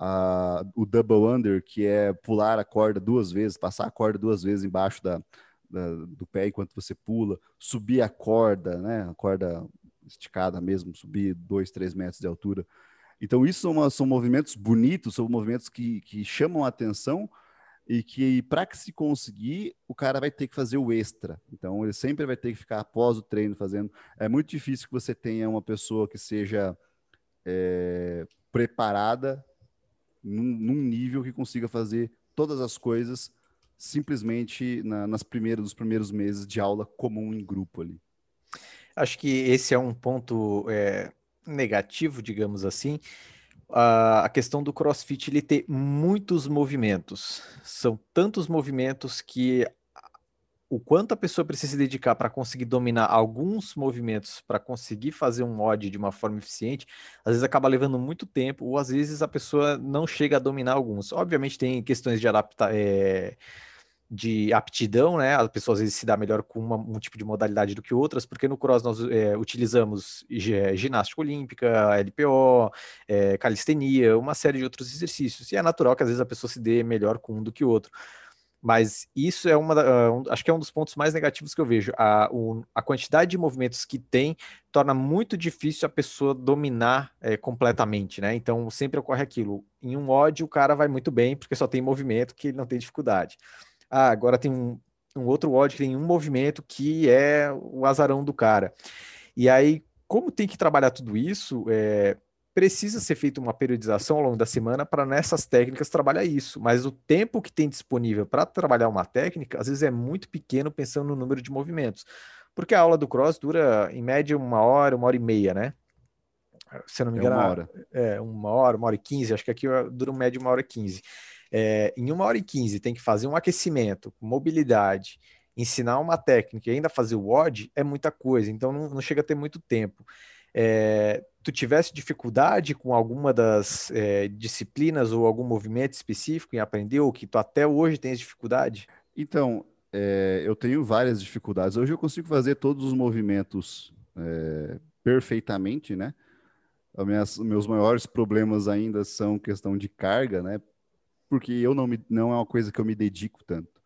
Uh, o double under, que é pular a corda duas vezes, passar a corda duas vezes embaixo da, da, do pé enquanto você pula, subir a corda, né? A corda esticada mesmo, subir dois, três metros de altura. Então, isso são, são movimentos bonitos, são movimentos que, que chamam a atenção e que, para que se conseguir, o cara vai ter que fazer o extra. Então, ele sempre vai ter que ficar após o treino fazendo. É muito difícil que você tenha uma pessoa que seja é, preparada num, num, nível que consiga fazer todas as coisas simplesmente na, nas primeiras, nos primeiros meses de aula comum em grupo ali. Acho que esse é um ponto é, negativo, digamos assim, a questão do CrossFit ele ter muitos movimentos. São tantos movimentos que o quanto a pessoa precisa se dedicar para conseguir dominar alguns movimentos, para conseguir fazer um mod de uma forma eficiente, às vezes acaba levando muito tempo, ou às vezes a pessoa não chega a dominar alguns. Obviamente tem questões de adaptar. É de aptidão, né? A pessoa às vezes se dá melhor com uma, um tipo de modalidade do que outras, porque no cross nós é, utilizamos é, ginástica olímpica, LPO, é, calistenia, uma série de outros exercícios. E é natural que às vezes a pessoa se dê melhor com um do que o outro. Mas isso é uma, uh, acho que é um dos pontos mais negativos que eu vejo. A, o, a quantidade de movimentos que tem torna muito difícil a pessoa dominar é, completamente, né? Então sempre ocorre aquilo. Em um ódio o cara vai muito bem porque só tem movimento que ele não tem dificuldade. Ah, agora tem um, um outro odd que tem um movimento que é o azarão do cara. E aí, como tem que trabalhar tudo isso, é, precisa ser feita uma periodização ao longo da semana para nessas técnicas trabalhar isso. Mas o tempo que tem disponível para trabalhar uma técnica, às vezes é muito pequeno pensando no número de movimentos. Porque a aula do cross dura, em média, uma hora, uma hora e meia, né? Se eu não me engano, é uma hora. É, uma hora, uma hora e quinze, acho que aqui dura um médio uma hora e quinze é, em uma hora e quinze tem que fazer um aquecimento, mobilidade, ensinar uma técnica e ainda fazer o WOD, é muita coisa, então não, não chega a ter muito tempo. É, tu tivesse dificuldade com alguma das é, disciplinas ou algum movimento específico em aprender, ou que tu até hoje tens dificuldade? Então, é, eu tenho várias dificuldades. Hoje eu consigo fazer todos os movimentos é, perfeitamente, né? Minhas, meus maiores problemas ainda são questão de carga, né? Porque eu não, me, não é uma coisa que eu me dedico tanto.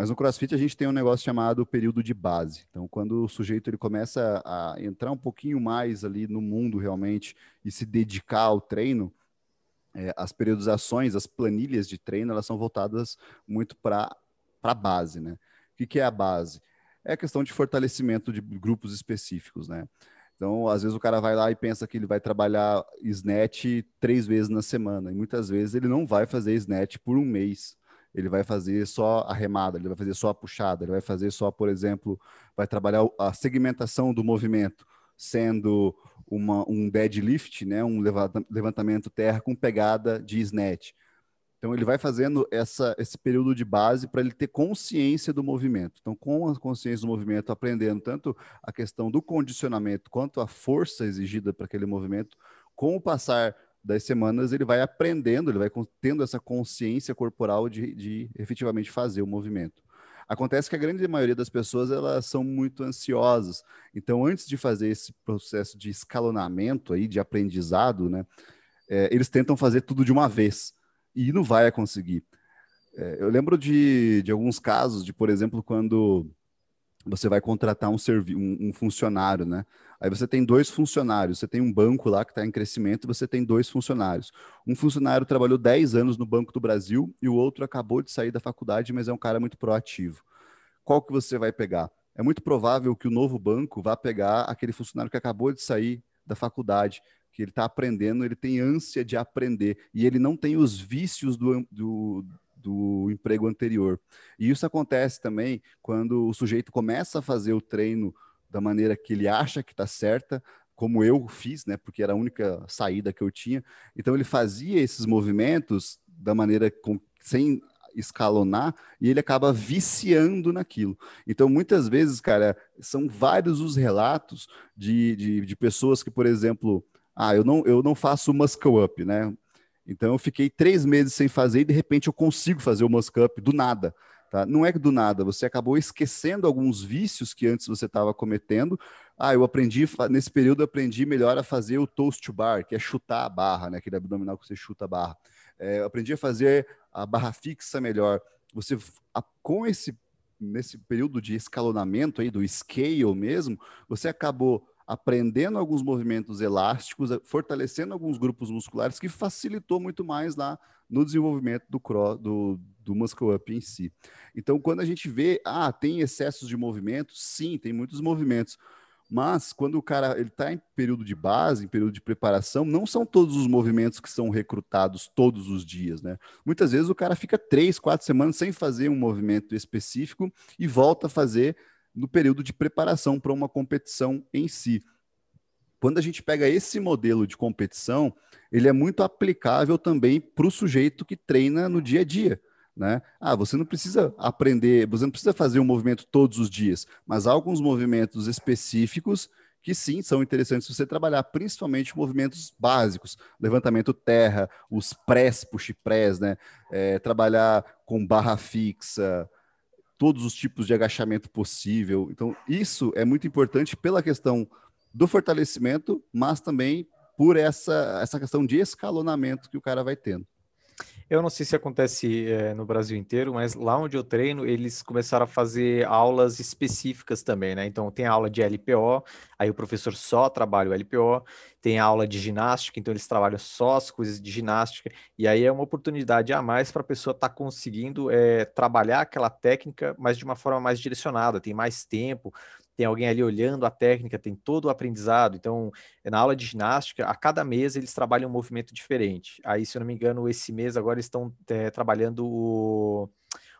Mas no CrossFit a gente tem um negócio chamado período de base. Então, quando o sujeito ele começa a entrar um pouquinho mais ali no mundo realmente e se dedicar ao treino, é, as periodizações, as planilhas de treino, elas são voltadas muito para a base, né? O que, que é a base? É a questão de fortalecimento de grupos específicos, né? Então, às vezes o cara vai lá e pensa que ele vai trabalhar snatch três vezes na semana, e muitas vezes ele não vai fazer snatch por um mês ele vai fazer só a remada, ele vai fazer só a puxada, ele vai fazer só, por exemplo, vai trabalhar a segmentação do movimento, sendo uma, um deadlift, né, um levantamento terra com pegada de snatch. Então ele vai fazendo essa, esse período de base para ele ter consciência do movimento. Então, com a consciência do movimento, aprendendo tanto a questão do condicionamento quanto a força exigida para aquele movimento, com o passar das semanas ele vai aprendendo, ele vai tendo essa consciência corporal de, de efetivamente fazer o movimento. Acontece que a grande maioria das pessoas elas são muito ansiosas. Então, antes de fazer esse processo de escalonamento aí, de aprendizado, né, é, eles tentam fazer tudo de uma vez e não vai conseguir. É, eu lembro de, de alguns casos, de por exemplo, quando você vai contratar um, um, um funcionário, né? Aí você tem dois funcionários, você tem um banco lá que está em crescimento, você tem dois funcionários. Um funcionário trabalhou 10 anos no Banco do Brasil e o outro acabou de sair da faculdade, mas é um cara muito proativo. Qual que você vai pegar? É muito provável que o novo banco vá pegar aquele funcionário que acabou de sair da faculdade, que ele está aprendendo, ele tem ânsia de aprender e ele não tem os vícios do, do, do emprego anterior. E isso acontece também quando o sujeito começa a fazer o treino da maneira que ele acha que está certa, como eu fiz, né? Porque era a única saída que eu tinha. Então ele fazia esses movimentos da maneira com, sem escalonar e ele acaba viciando naquilo. Então, muitas vezes, cara, são vários os relatos de, de, de pessoas que, por exemplo, ah, eu não, eu não faço muscle up, né? Então, eu fiquei três meses sem fazer e de repente eu consigo fazer o muscle up do nada. Tá? Não é do nada, você acabou esquecendo alguns vícios que antes você estava cometendo. Ah, eu aprendi, nesse período, eu aprendi melhor a fazer o toast to bar, que é chutar a barra, né? aquele abdominal que você chuta a barra. É, eu aprendi a fazer a barra fixa melhor. Você, a, com esse nesse período de escalonamento aí do scale mesmo, você acabou aprendendo alguns movimentos elásticos, fortalecendo alguns grupos musculares que facilitou muito mais lá no desenvolvimento do, cross, do, do muscle up em si. Então, quando a gente vê, ah, tem excessos de movimento, sim, tem muitos movimentos. Mas quando o cara ele está em período de base, em período de preparação, não são todos os movimentos que são recrutados todos os dias, né? Muitas vezes o cara fica três, quatro semanas sem fazer um movimento específico e volta a fazer no período de preparação para uma competição em si. Quando a gente pega esse modelo de competição, ele é muito aplicável também para o sujeito que treina no dia a dia. Né? Ah, você não precisa aprender, você não precisa fazer um movimento todos os dias, mas há alguns movimentos específicos que sim são interessantes você trabalhar, principalmente movimentos básicos, levantamento terra, os press, push press, né? É, trabalhar com barra fixa, todos os tipos de agachamento possível. Então, isso é muito importante pela questão do fortalecimento, mas também por essa, essa questão de escalonamento que o cara vai tendo. Eu não sei se acontece é, no Brasil inteiro, mas lá onde eu treino, eles começaram a fazer aulas específicas também, né? Então tem aula de LPO, aí o professor só trabalha o LPO, tem aula de ginástica, então eles trabalham só as coisas de ginástica, e aí é uma oportunidade a mais para a pessoa estar tá conseguindo é, trabalhar aquela técnica, mas de uma forma mais direcionada, tem mais tempo, tem alguém ali olhando a técnica, tem todo o aprendizado. Então, na aula de ginástica, a cada mês eles trabalham um movimento diferente. Aí, se eu não me engano, esse mês agora estão é, trabalhando o,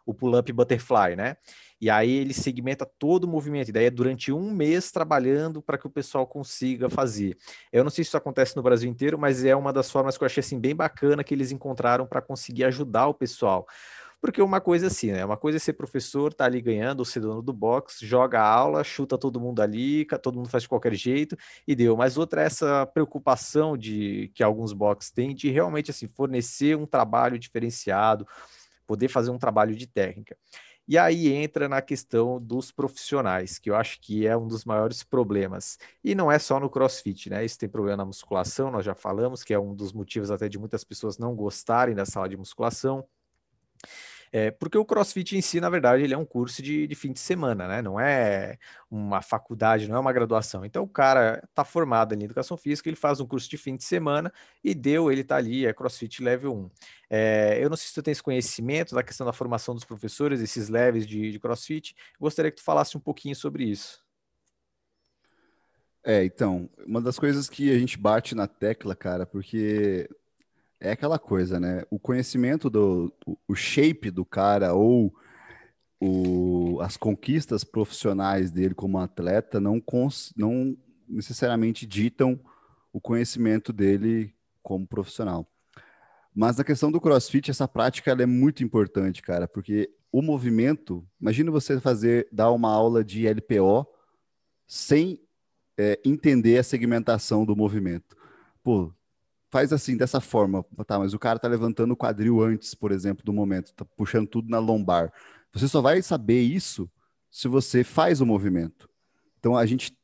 o pull-up butterfly, né? E aí ele segmenta todo o movimento, e daí é durante um mês trabalhando para que o pessoal consiga fazer. Eu não sei se isso acontece no Brasil inteiro, mas é uma das formas que eu achei assim bem bacana que eles encontraram para conseguir ajudar o pessoal Porque uma coisa assim, né? Uma coisa é ser professor, tá ali ganhando, ou ser dono do box, joga a aula, chuta todo mundo ali, todo mundo faz de qualquer jeito e deu. Mas outra é essa preocupação de que alguns box têm de realmente assim fornecer um trabalho diferenciado, poder fazer um trabalho de técnica. E aí entra na questão dos profissionais, que eu acho que é um dos maiores problemas. E não é só no CrossFit, né? Isso tem problema na musculação, nós já falamos, que é um dos motivos até de muitas pessoas não gostarem da sala de musculação. É, porque o CrossFit em si, na verdade, ele é um curso de, de, fim de semana, né? Não é uma faculdade, não é uma graduação. Então, o cara está formado em educação física, ele faz um curso de fim de semana e deu, ele está ali, é CrossFit Level 1. É, eu não sei se tu tens conhecimento da questão da formação dos professores, esses levels de, de CrossFit. Gostaria que tu falasse um pouquinho sobre isso. É, então, uma das coisas que a gente bate na tecla, cara, porque é aquela coisa, né? O conhecimento do o shape do cara ou o, as conquistas profissionais dele como atleta não, cons, não necessariamente ditam o conhecimento dele como profissional. Mas na questão do CrossFit, essa prática é muito importante, cara, porque o movimento, imagina você fazer, dar uma aula de LPO sem é, entender a segmentação do movimento. Pô, faz assim, dessa forma, tá, mas o cara tá levantando o quadril antes, por exemplo, do momento, tá puxando tudo na lombar. Você só vai saber isso se você faz o movimento. Então a gente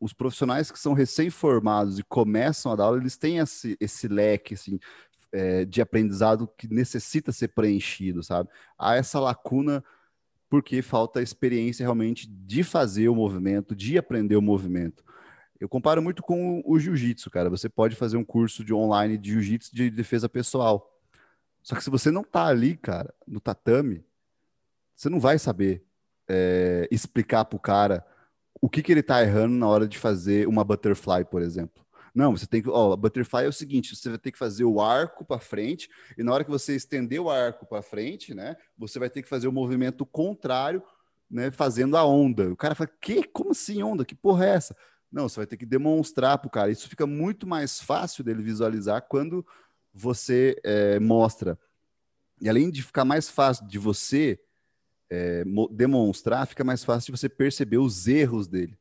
os profissionais que são recém-formados e começam a dar aula, eles têm esse, esse leque assim, é, de aprendizado que necessita ser preenchido, sabe? Há essa lacuna porque falta experiência realmente de fazer o movimento, de aprender o movimento. Eu comparo muito com o jiu-jitsu, cara. Você pode fazer um curso de online de jiu-jitsu de defesa pessoal. Só que se você não tá ali, cara, no tatame, você não vai saber é, explicar pro cara o que, que ele tá errando na hora de fazer uma butterfly, por exemplo. Não, você tem que. Ó, butterfly é o seguinte: você vai ter que fazer o arco para frente, e na hora que você estender o arco para frente, né, você vai ter que fazer o movimento contrário, né, fazendo a onda. O cara fala: que? Como assim onda? Que porra é essa? Não, você vai ter que demonstrar para o cara. Isso fica muito mais fácil dele visualizar quando você é, mostra. E além de ficar mais fácil de você é, demonstrar, fica mais fácil de você perceber os erros dele.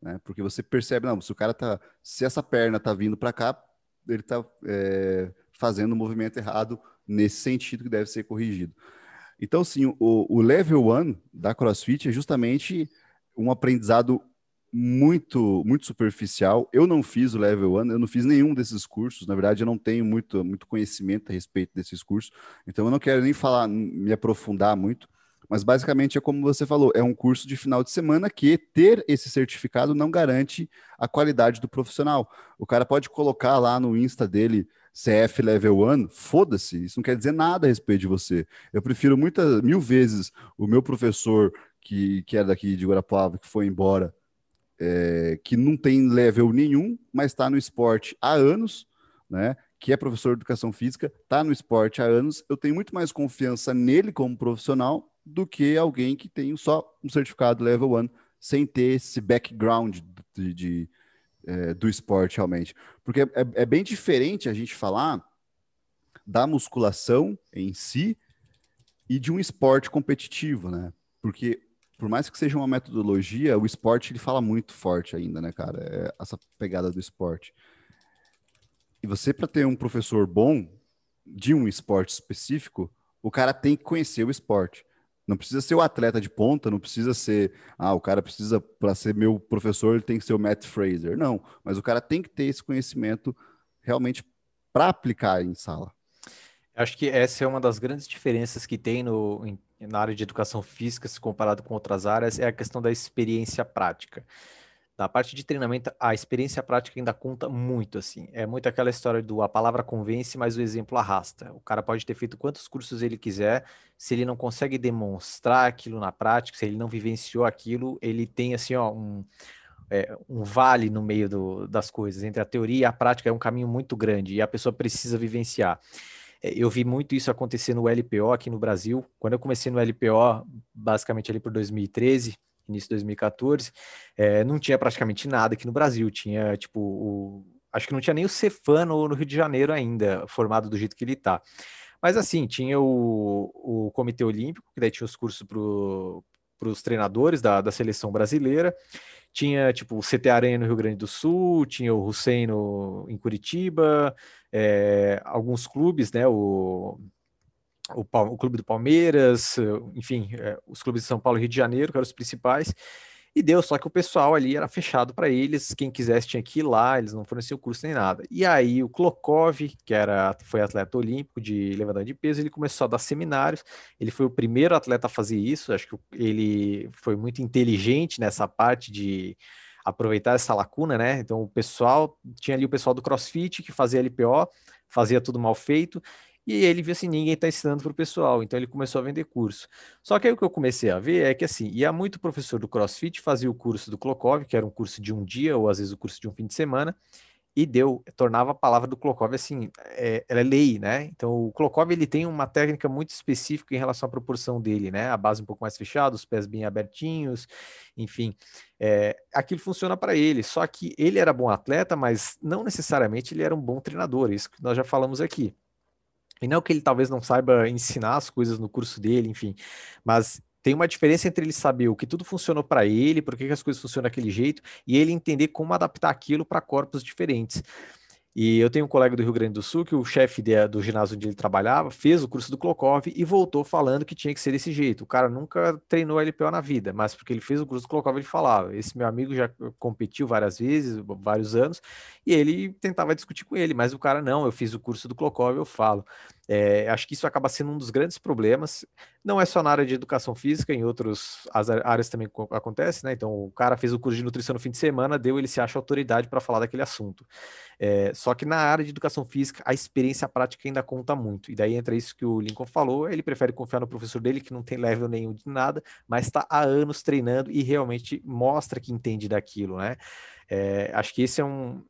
Né? Porque você percebe, não, se o cara tá. Se essa perna tá vindo para cá, ele tá é, fazendo um movimento errado nesse sentido que deve ser corrigido. Então, sim, o, o level one da CrossFit é justamente um aprendizado muito muito superficial. Eu não fiz o level 1, eu não fiz nenhum desses cursos. Na verdade, eu não tenho muito, muito conhecimento a respeito desses cursos. Então, eu não quero nem falar, me aprofundar muito. Mas basicamente é como você falou, é um curso de final de semana que ter esse certificado não garante a qualidade do profissional. O cara pode colocar lá no Insta dele CF Level 1, foda-se, isso não quer dizer nada a respeito de você. Eu prefiro muitas mil vezes o meu professor que, que era daqui de Guarapuava, que foi embora, é, que não tem level nenhum, mas está no esporte há anos, né? Que é professor de educação física, está no esporte há anos. Eu tenho muito mais confiança nele como profissional do que alguém que tem só um certificado level 1 sem ter esse background de, de é, do esporte realmente. Porque é, é bem diferente a gente falar da musculação em si e de um esporte competitivo, né? Porque por mais que seja uma metodologia, o esporte ele fala muito forte ainda, né, cara? É essa pegada do esporte. E você, para ter um professor bom de um esporte específico, o cara tem que conhecer o esporte. Não precisa ser o atleta de ponta, não precisa ser, ah, o cara precisa, para ser meu professor, ele tem que ser o Matt Fraser. Não, mas o cara tem que ter esse conhecimento realmente para aplicar em sala. Acho que essa é uma das grandes diferenças que tem no, na área de educação física, se comparado com outras áreas, é a questão da experiência prática. Na parte de treinamento, a experiência prática ainda conta muito, assim. É muito aquela história do a palavra convence, mas o exemplo arrasta. O cara pode ter feito quantos cursos ele quiser, se ele não consegue demonstrar aquilo na prática, se ele não vivenciou aquilo, ele tem, assim, ó, um, é, um vale no meio do, das coisas. Entre a teoria e a prática é um caminho muito grande e a pessoa precisa vivenciar. É, eu vi muito isso acontecer no LPO aqui no Brasil. Quando eu comecei no LPO, basicamente ali por 2013, início de 2014, é, não tinha praticamente nada aqui no Brasil. Tinha, tipo, o, acho que não tinha nem o Cefano no Rio de Janeiro ainda, formado do jeito que ele está. Mas assim, tinha o, o Comitê Olímpico, que daí tinha os cursos para os treinadores da, da seleção brasileira. Tinha, tipo, o CT Aranha no Rio Grande do Sul, tinha o Hussein no, em Curitiba, é, alguns clubes, né? O, o, o, Clube do Palmeiras, enfim, é, os clubes de São Paulo e Rio de Janeiro, que eram os principais. E deu, só que o pessoal ali era fechado para eles, quem quisesse tinha que ir lá, eles não forneciam curso nem nada. E aí o Klokov, que era, foi atleta olímpico de levantamento de peso, ele começou a dar seminários, ele foi o primeiro atleta a fazer isso, acho que ele foi muito inteligente nessa parte de aproveitar essa lacuna, né? Então o pessoal, tinha ali o pessoal do CrossFit que fazia LPO, fazia tudo mal feito, e ele viu assim, ninguém está ensinando para o pessoal, então ele começou a vender curso. Só que aí o que eu comecei a ver é que assim, ia muito professor do CrossFit fazia o curso do Klokov, que era um curso de um dia, ou às vezes o curso de um fim de semana, e deu, tornava a palavra do Klokov assim, é, ela é lei, né? Então o Klokov ele tem uma técnica muito específica em relação à proporção dele, né? A base um pouco mais fechada, os pés bem abertinhos, enfim, é, aquilo funciona para ele. Só que ele era bom atleta, mas não necessariamente ele era um bom treinador, isso que nós já falamos aqui. E não que ele talvez não saiba ensinar as coisas no curso dele, enfim, mas tem uma diferença entre ele saber o que tudo funcionou para ele, por que, as coisas funcionam daquele jeito, e ele entender como adaptar aquilo para corpos diferentes. E eu tenho um colega do Rio Grande do Sul que o chefe do ginásio onde ele trabalhava fez o curso do Klokov e voltou falando que tinha que ser desse jeito. O cara nunca treinou LPO na vida, mas porque ele fez o curso do Klokov, ele falava. Esse meu amigo já competiu várias vezes, vários anos, e ele tentava discutir com ele, mas o cara não, eu fiz o curso do Klokov, eu falo. É, acho que isso acaba sendo um dos grandes problemas. Não é só na área de educação física, em outras áreas também acontece, né? Então, o cara fez o curso de nutrição no fim de semana, deu, ele se acha autoridade para falar daquele assunto. É, só que na área de educação física, a experiência prática ainda conta muito. E daí entra isso que o Lincoln falou: ele prefere confiar no professor dele, que não tem level nenhum de nada, mas está há anos treinando e realmente mostra que entende daquilo, né? É, acho que esse é um,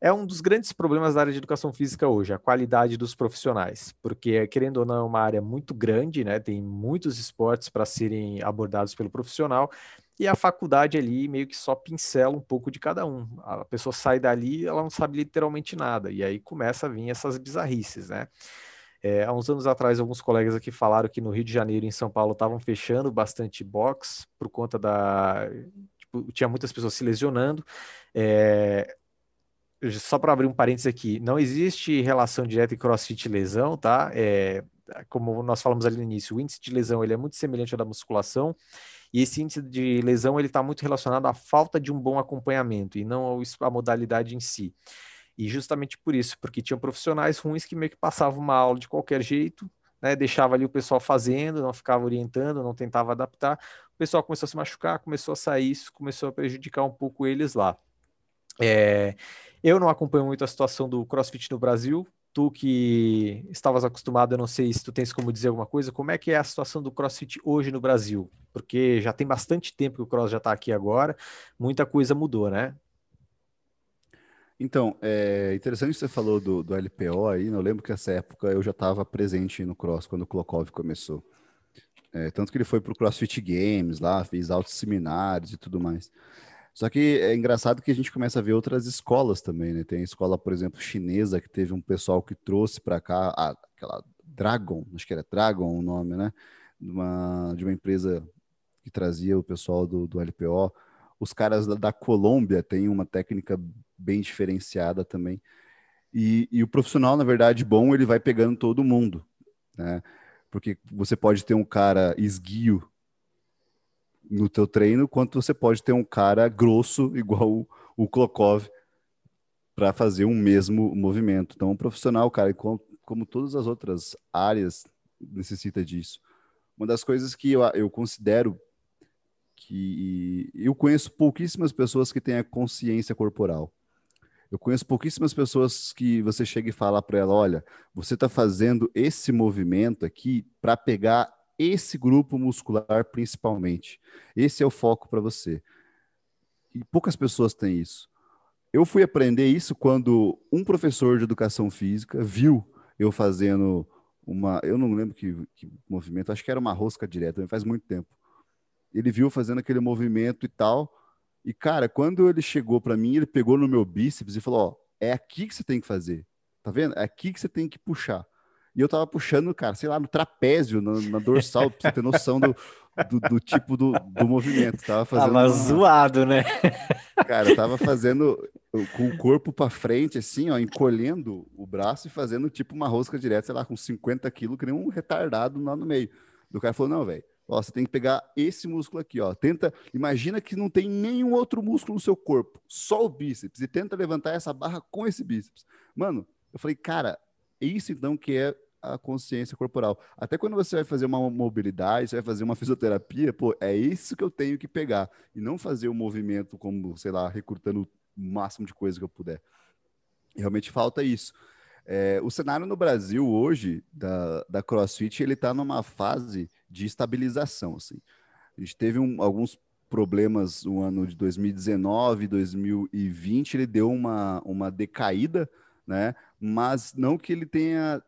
é um dos grandes problemas da área de educação física hoje, a qualidade dos profissionais, porque, querendo ou não, é uma área muito grande, né? Tem muitos esportes para serem abordados pelo profissional, e a faculdade ali meio que só pincela um pouco de cada um. A pessoa sai dali, ela não sabe literalmente nada, e aí começa a vir essas bizarrices, né? É, há uns anos atrás, alguns colegas aqui falaram que no Rio de Janeiro e em São Paulo estavam fechando bastante box por conta da. Tipo, tinha muitas pessoas se lesionando. É, só para abrir um parênteses aqui, não existe relação direta em crossfit e lesão, tá? É, como nós falamos ali no início, o índice de lesão ele é muito semelhante ao da musculação, e esse índice de lesão ele está muito relacionado à falta de um bom acompanhamento e não à modalidade em si. E justamente por isso, porque tinham profissionais ruins que meio que passavam uma aula de qualquer jeito, né, deixava ali o pessoal fazendo, não ficava orientando, não tentava adaptar, o pessoal começou a se machucar, começou a sair, isso começou a prejudicar um pouco eles lá. É, eu não acompanho muito a situação do CrossFit no Brasil. Tu que estavas acostumado, eu não sei se tu tens como dizer alguma coisa, como é que é a situação do CrossFit hoje no Brasil? Porque já tem bastante tempo que o Cross já está aqui agora, muita coisa mudou, né? Então, é interessante você falou do, do LPO aí, eu lembro que nessa época eu já estava presente no Cross, quando o Klokov começou. É, tanto que ele foi para o CrossFit Games lá, fez altos seminários e tudo mais. Só que é engraçado que a gente começa a ver outras escolas também, né? Tem a escola, por exemplo, chinesa, que teve um pessoal que trouxe para cá, a, aquela Dragon, acho que era Dragon o nome, né? De uma, de uma empresa que trazia o pessoal do, do LPO. Os caras da, da Colômbia têm uma técnica bem diferenciada também. E, e, o profissional, na verdade, bom, ele vai pegando todo mundo, né? Porque você pode ter um cara esguio no teu treino, quanto você pode ter um cara grosso *laughs* igual o, o Klokov para fazer um mesmo movimento. Então, um profissional, cara, como, como todas as outras áreas, necessita disso. Uma das coisas que eu, eu considero que eu conheço pouquíssimas pessoas que têm a consciência corporal. Eu conheço pouquíssimas pessoas que você chega e fala para ela, olha, você está fazendo esse movimento aqui para pegar esse grupo muscular principalmente. Esse é o foco para você. E poucas pessoas têm isso. Eu fui aprender isso quando um professor de educação física viu eu fazendo uma, eu não lembro que, que movimento, acho que era uma rosca direta, faz muito tempo. Ele viu fazendo aquele movimento e tal. E cara, quando ele chegou para mim, ele pegou no meu bíceps e falou: "Ó, é aqui que você tem que fazer. Tá vendo? É aqui que você tem que puxar". E eu tava puxando, cara, sei lá, no trapézio, na, na dorsal, pra você ter noção do, do, do tipo do, do, movimento. Tava fazendo. Tava uma... zoado, né? Cara, eu tava fazendo com o corpo para frente, assim, ó, encolhendo o braço e fazendo tipo uma rosca direta, sei lá, com 50 quilos, que nem um retardado lá no meio. Do cara falou: não, velho. Ó, você tem que pegar esse músculo aqui, ó. Tenta, imagina que não tem nenhum outro músculo no seu corpo, só o bíceps, e tenta levantar essa barra com esse bíceps. Mano, eu falei, cara, é isso então que é a consciência corporal. Até quando você vai fazer uma mobilidade, você vai fazer uma *laughs* fisioterapia, pô, é isso que eu tenho que pegar. E não fazer o um movimento como, sei lá, recrutando o máximo de coisa que eu puder. E realmente falta isso. É, o cenário no Brasil hoje, da, da CrossFit, ele está numa fase de estabilização. Assim. A gente teve um, alguns problemas no ano de 2019, 2020, ele deu uma, uma decaída, né? mas não que ele tenha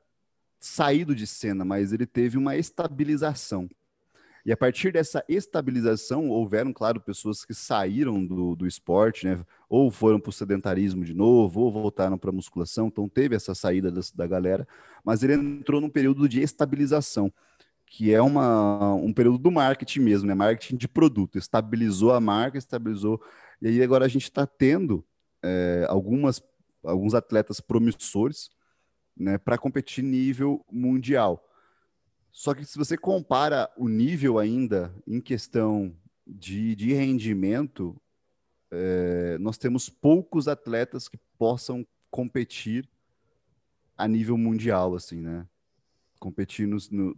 saído de cena, mas ele teve uma estabilização. E a partir dessa estabilização, houveram, claro, pessoas que saíram do, do esporte, né? Ou foram para o sedentarismo de novo, ou voltaram para a musculação. Então, teve essa saída da, da galera. Mas ele entrou num período de estabilização, que é uma, um período do marketing mesmo, né? Marketing de produto. Estabilizou a marca, estabilizou. E aí, agora a gente está tendo é, algumas, alguns atletas promissores né, para competir nível mundial. Só que se você compara o nível ainda em questão de, de rendimento, é, nós temos poucos atletas que possam competir a nível mundial, assim, né? Competir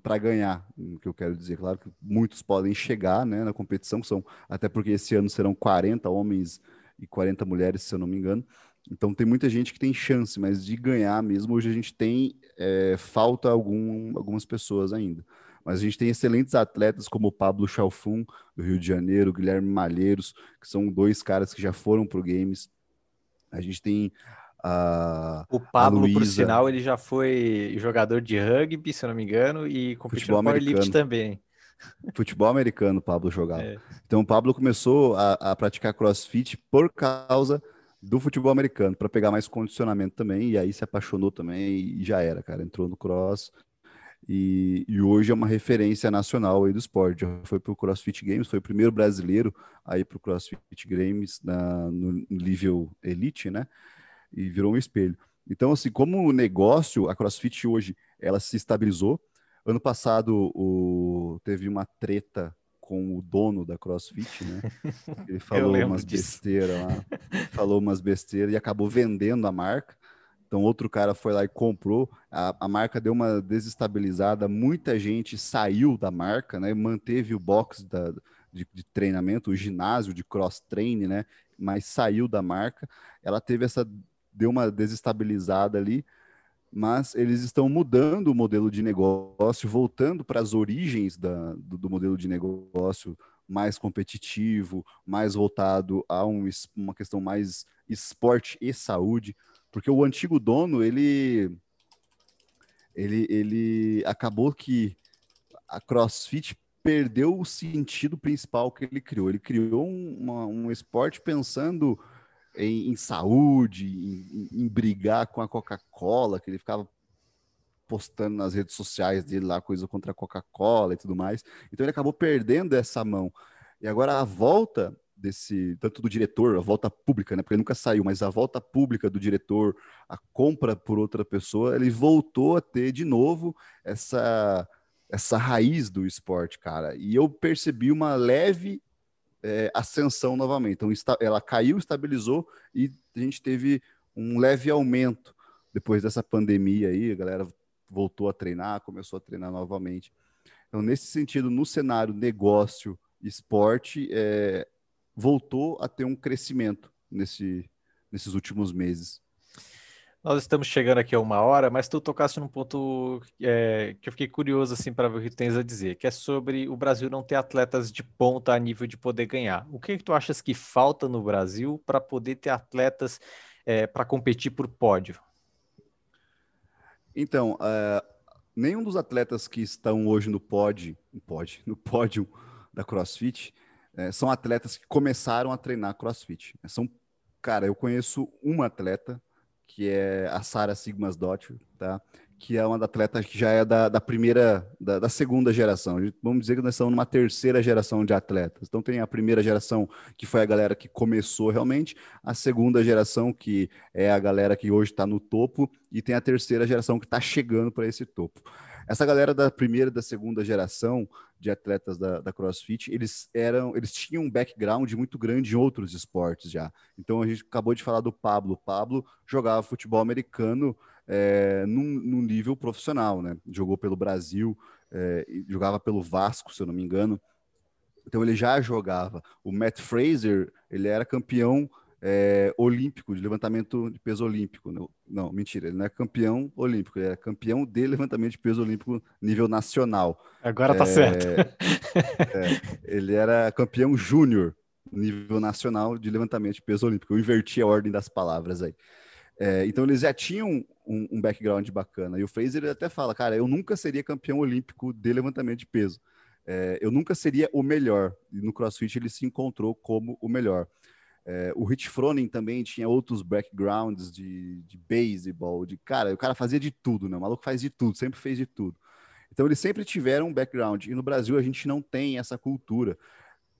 para ganhar, o que eu quero dizer. Claro que muitos podem chegar né, na competição, são até porque esse ano serão 40 homens e 40 mulheres, se eu não me engano. Então tem muita gente que tem chance, mas de ganhar mesmo, hoje a gente tem, é, falta algum, algumas pessoas ainda. Mas a gente tem excelentes atletas como o Pablo Chalfun, do Rio de Janeiro, Guilherme Malheiros, que são dois caras que já foram para o Games. A gente tem a. O Pablo, por sinal, ele já foi jogador de rugby, se eu não me engano, e competiu no powerlift também. Futebol americano, Pablo jogava. É. Então, o Pablo começou a, a praticar crossfit por causa do futebol americano para pegar mais condicionamento também, e aí se apaixonou também e já era, cara. Entrou no cross e, e hoje é uma referência nacional aí do esporte. Já foi para o CrossFit Games, foi o primeiro brasileiro aí para o CrossFit Games na, no nível elite, né? E virou um espelho. Então, assim, como negócio, a CrossFit hoje ela se estabilizou. Ano passado o, teve uma treta com o dono da CrossFit, né? *laughs* Ele falou umas besteiras lá, falou umas besteiras e acabou vendendo a marca. Então outro cara foi lá e comprou, a, a marca deu uma desestabilizada, muita gente saiu da marca, né? Manteve o box da, de, de treinamento, o ginásio de cross train, né? Mas saiu da marca. Ela teve essa deu uma desestabilizada ali mas eles estão mudando o modelo de negócio, voltando para as origens da, do, do, modelo de negócio mais competitivo, mais voltado a um, uma questão mais esporte e saúde, porque o antigo dono, ele, ele, ele acabou que a CrossFit perdeu o sentido principal que ele criou. Ele criou uma, um esporte pensando em, em saúde, em, em, brigar com a Coca-Cola, que ele ficava postando nas redes sociais dele lá coisa contra a Coca-Cola e tudo mais. Então ele acabou perdendo essa mão. E agora a volta desse, tanto do diretor, a volta pública, né? Porque ele nunca saiu, mas a volta pública do diretor, a compra por outra pessoa, ele voltou a ter de novo essa essa raiz do esporte, cara. E eu percebi uma leve é, ascensão novamente. Então, ela caiu, estabilizou e a gente teve um leve aumento depois dessa pandemia aí. A galera voltou a treinar, começou a treinar novamente. Então, nesse sentido, no cenário negócio, esporte, é, voltou a ter um crescimento nesse, nesses últimos meses. Nós estamos chegando aqui a uma hora, mas tu tocaste num ponto é, que eu fiquei curioso assim para ver o que tu tens a dizer, que é sobre o Brasil não ter atletas de ponta a nível de poder ganhar. O que, que tu achas que falta no Brasil para poder ter atletas é, para competir por pódio? Então, uh, nenhum dos atletas que estão hoje no pódio, no pódio, no pódio da CrossFit, é, são atletas que começaram a treinar CrossFit. São, cara, eu conheço uma atleta que é a Sara Sigmasdottir, tá? que é uma atleta que já é da, da primeira, da, da, segunda geração. Vamos dizer que nós estamos numa terceira geração de atletas. Então tem a primeira geração, que foi a galera que começou realmente, a segunda geração, que é a galera que hoje está no topo, e tem a terceira geração que está chegando para esse topo. Essa galera da primeira e da segunda geração de atletas da, da, CrossFit, eles eram, eles tinham um background muito grande em outros esportes já. Então a gente acabou de falar do Pablo. O Pablo jogava futebol americano é, num, num, nível profissional, né? Jogou pelo Brasil, é, jogava pelo Vasco, se eu não me engano. Então ele já jogava. O Matt Fraser, ele era campeão é, olímpico, de levantamento de peso olímpico. Não, não, mentira, ele não é campeão olímpico, ele é campeão de levantamento de peso olímpico nível nacional. Agora tá certo. *laughs* É, ele era campeão júnior nível nacional de levantamento de peso olímpico. Eu inverti a ordem das palavras aí. É, então eles já tinham um, um, background bacana. E o Fraser ele até fala, cara, eu nunca seria campeão olímpico de levantamento de peso. É, eu nunca seria o melhor. E no CrossFit ele se encontrou como o melhor. É, o Rich Froning também tinha outros backgrounds de, de baseball, de cara, o cara fazia de tudo, né? O maluco faz de tudo, sempre fez de tudo. Então eles sempre tiveram um background. E no Brasil a gente não tem essa cultura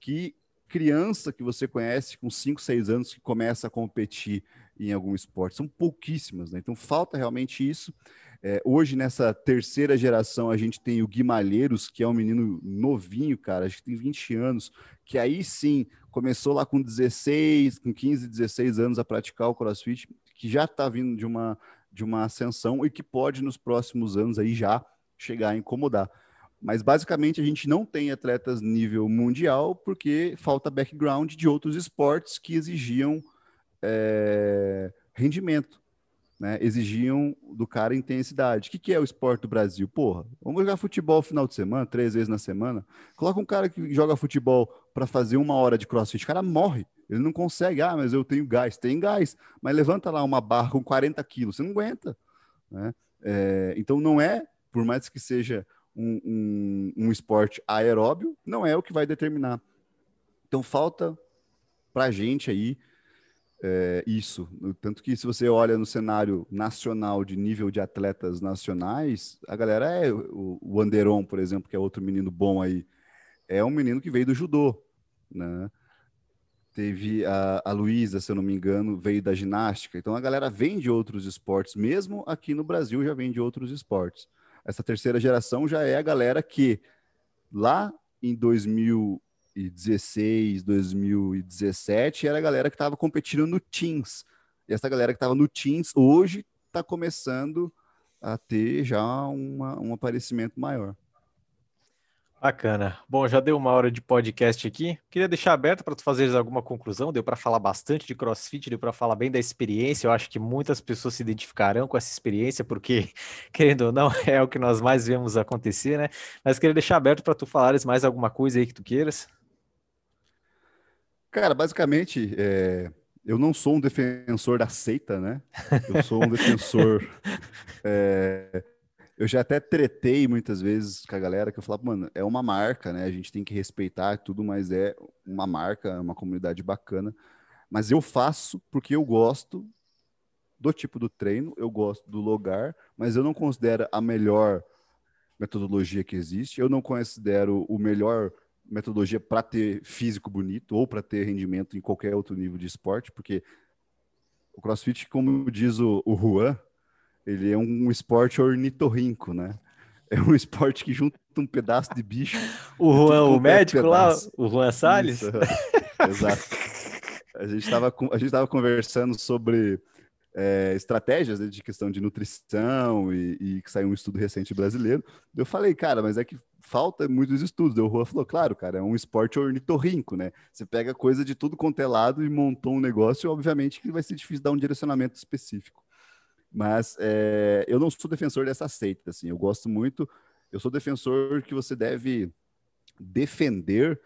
que criança que você conhece com 5, 6 anos que começa a competir em algum esporte. São pouquíssimas, né? Então falta realmente isso. É, hoje, nessa terceira geração, a gente tem o Guimalheiros, que é um menino novinho, cara, acho que tem 20 anos, que aí sim começou lá com 16, com 15, 16 anos a praticar o crossfit, que já está vindo de uma, de uma ascensão e que pode, nos próximos anos, aí já chegar a incomodar. Mas basicamente a gente não tem atletas nível mundial porque falta background de outros esportes que exigiam é, rendimento, né? Exigiam do cara intensidade. O que, que é o esporte do Brasil? Porra, vamos jogar futebol final de semana, três vezes na semana. Coloca um cara que joga futebol para fazer uma hora de crossfit, o cara morre. Ele não consegue, ah, mas eu tenho gás. Tem gás, mas levanta lá uma barra com 40 quilos, você não aguenta. Né? É, então não é, por mais que seja um, um, um esporte aeróbio, não é o que vai determinar. Então falta para gente aí é, isso. Tanto que se você olha no cenário nacional de nível de atletas nacionais, a galera é o, o Anderon, por exemplo, que é outro menino bom aí, é um menino que veio do judô, né? Teve a, a Luísa, se eu não me engano, veio da ginástica. Então a galera vem de outros esportes, mesmo aqui no Brasil já vem de outros esportes. Essa terceira geração já é a galera que lá em 2000 2016, 2017, era a galera que estava competindo no Teams. E essa galera que estava no Teams hoje está começando a ter já uma, um aparecimento maior. Bacana. Bom, já deu uma hora de podcast aqui. Queria deixar aberto para tu fazeres alguma conclusão. Deu para falar bastante de CrossFit, deu para falar bem da experiência. Eu acho que muitas pessoas se identificarão com essa experiência, porque, *laughs* querendo ou não, é o que nós mais vemos acontecer, né? Mas queria deixar aberto para tu falares mais alguma coisa aí que tu queiras. Cara, basicamente, é, eu não sou um defensor da seita, né? Eu sou um defensor. É, *laughs* eu já até tretei muitas vezes com a galera que eu falava, mano, é uma marca, né? A gente tem que respeitar tudo, mas é uma marca, uma comunidade bacana. Mas eu faço porque eu gosto do tipo do treino, eu gosto do lugar, mas eu não considero a melhor metodologia que existe, eu não considero o melhor metodologia para ter físico bonito ou para ter rendimento em qualquer outro nível de esporte, porque o CrossFit, como diz o, o Juan, ele é um esporte ornitorrinco, né? É um *laughs* esporte que junta um pedaço de bicho. *laughs* o Juan, o médico pedaço. lá, o Juan Salles? Isso, exato. A gente estava a gente tava conversando sobre é, estratégias né, de questão de nutrição e, e, que saiu um estudo recente brasileiro. Eu falei, cara, mas é que falta muitos estudos. O Juan falou, claro, cara, é um esporte ornitorrinco, né? Você pega coisa de tudo quanto é lado e montou um negócio, obviamente que vai ser difícil dar um direcionamento específico. Mas é, eu não sou defensor dessa seita, assim, eu gosto muito, eu sou defensor que você deve defender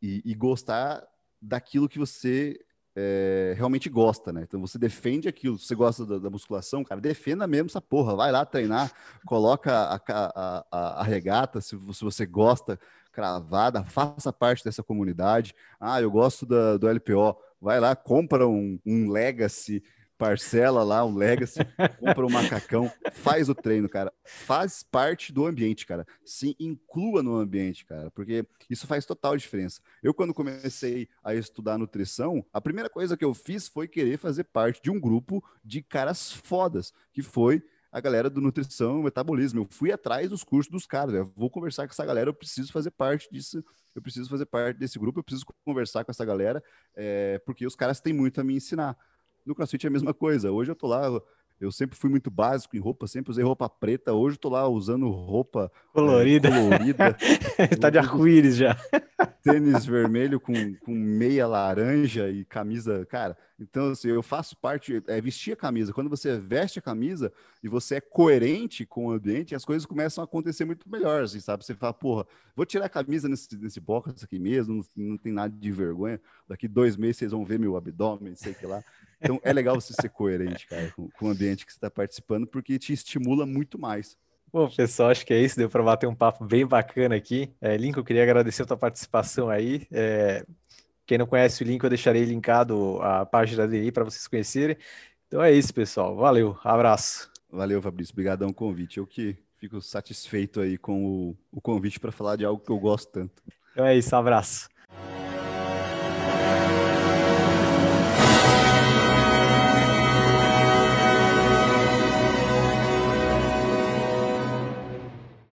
e, e gostar daquilo que você é, realmente gosta, né? Então você defende aquilo, você gosta da, da, musculação, cara, defenda mesmo essa porra, vai lá treinar, coloca a, a, a, a regata, se, se, você gosta, cravada, faça parte dessa comunidade. Ah, eu gosto da, do LPO, vai lá, compra um, um Legacy, parcela lá o Legacy, compra um macacão, faz o treino, cara. Faz parte do ambiente, cara. Se inclua no ambiente, cara, porque isso faz total diferença. Eu, quando comecei a estudar nutrição, a primeira coisa que eu fiz foi querer fazer parte de um grupo de caras fodas, que foi a galera do nutrição e metabolismo. Eu fui atrás dos cursos dos caras. Eu vou conversar com essa galera, eu preciso fazer parte disso, eu preciso fazer parte desse grupo, eu preciso conversar com essa galera, é, porque os caras têm muito a me ensinar. No CrossFit é a mesma coisa. Hoje eu tô lá, eu sempre fui muito básico em roupa, sempre usei roupa preta. Hoje eu tô lá usando roupa colorida. É, colorida. *laughs* tá de arco-íris já. *laughs* Tênis vermelho com, com meia laranja e camisa. Cara, então assim, eu faço parte, é vestir a camisa. Quando você veste a camisa e você é coerente com o ambiente, as coisas começam a acontecer muito melhor, assim, sabe? Você fala, porra, vou tirar a camisa nesse, nesse box aqui mesmo, não, não tem nada de vergonha. Daqui dois meses vocês vão ver meu abdômen, sei que lá. Então é legal você ser coerente, cara, com, com o ambiente que você está participando, porque te estimula muito mais. Bom, pessoal, acho que é isso. Deu para bater um papo bem bacana aqui. É, Link, eu queria agradecer a tua participação aí. É, quem não conhece o Link, eu deixarei linkado a página dele para vocês conhecerem. Então é isso, pessoal. Valeu, abraço. Valeu, Fabrício. Obrigadão pelo convite. Eu que fico satisfeito aí com o, o convite para falar de algo que eu gosto tanto. Então é isso, abraço.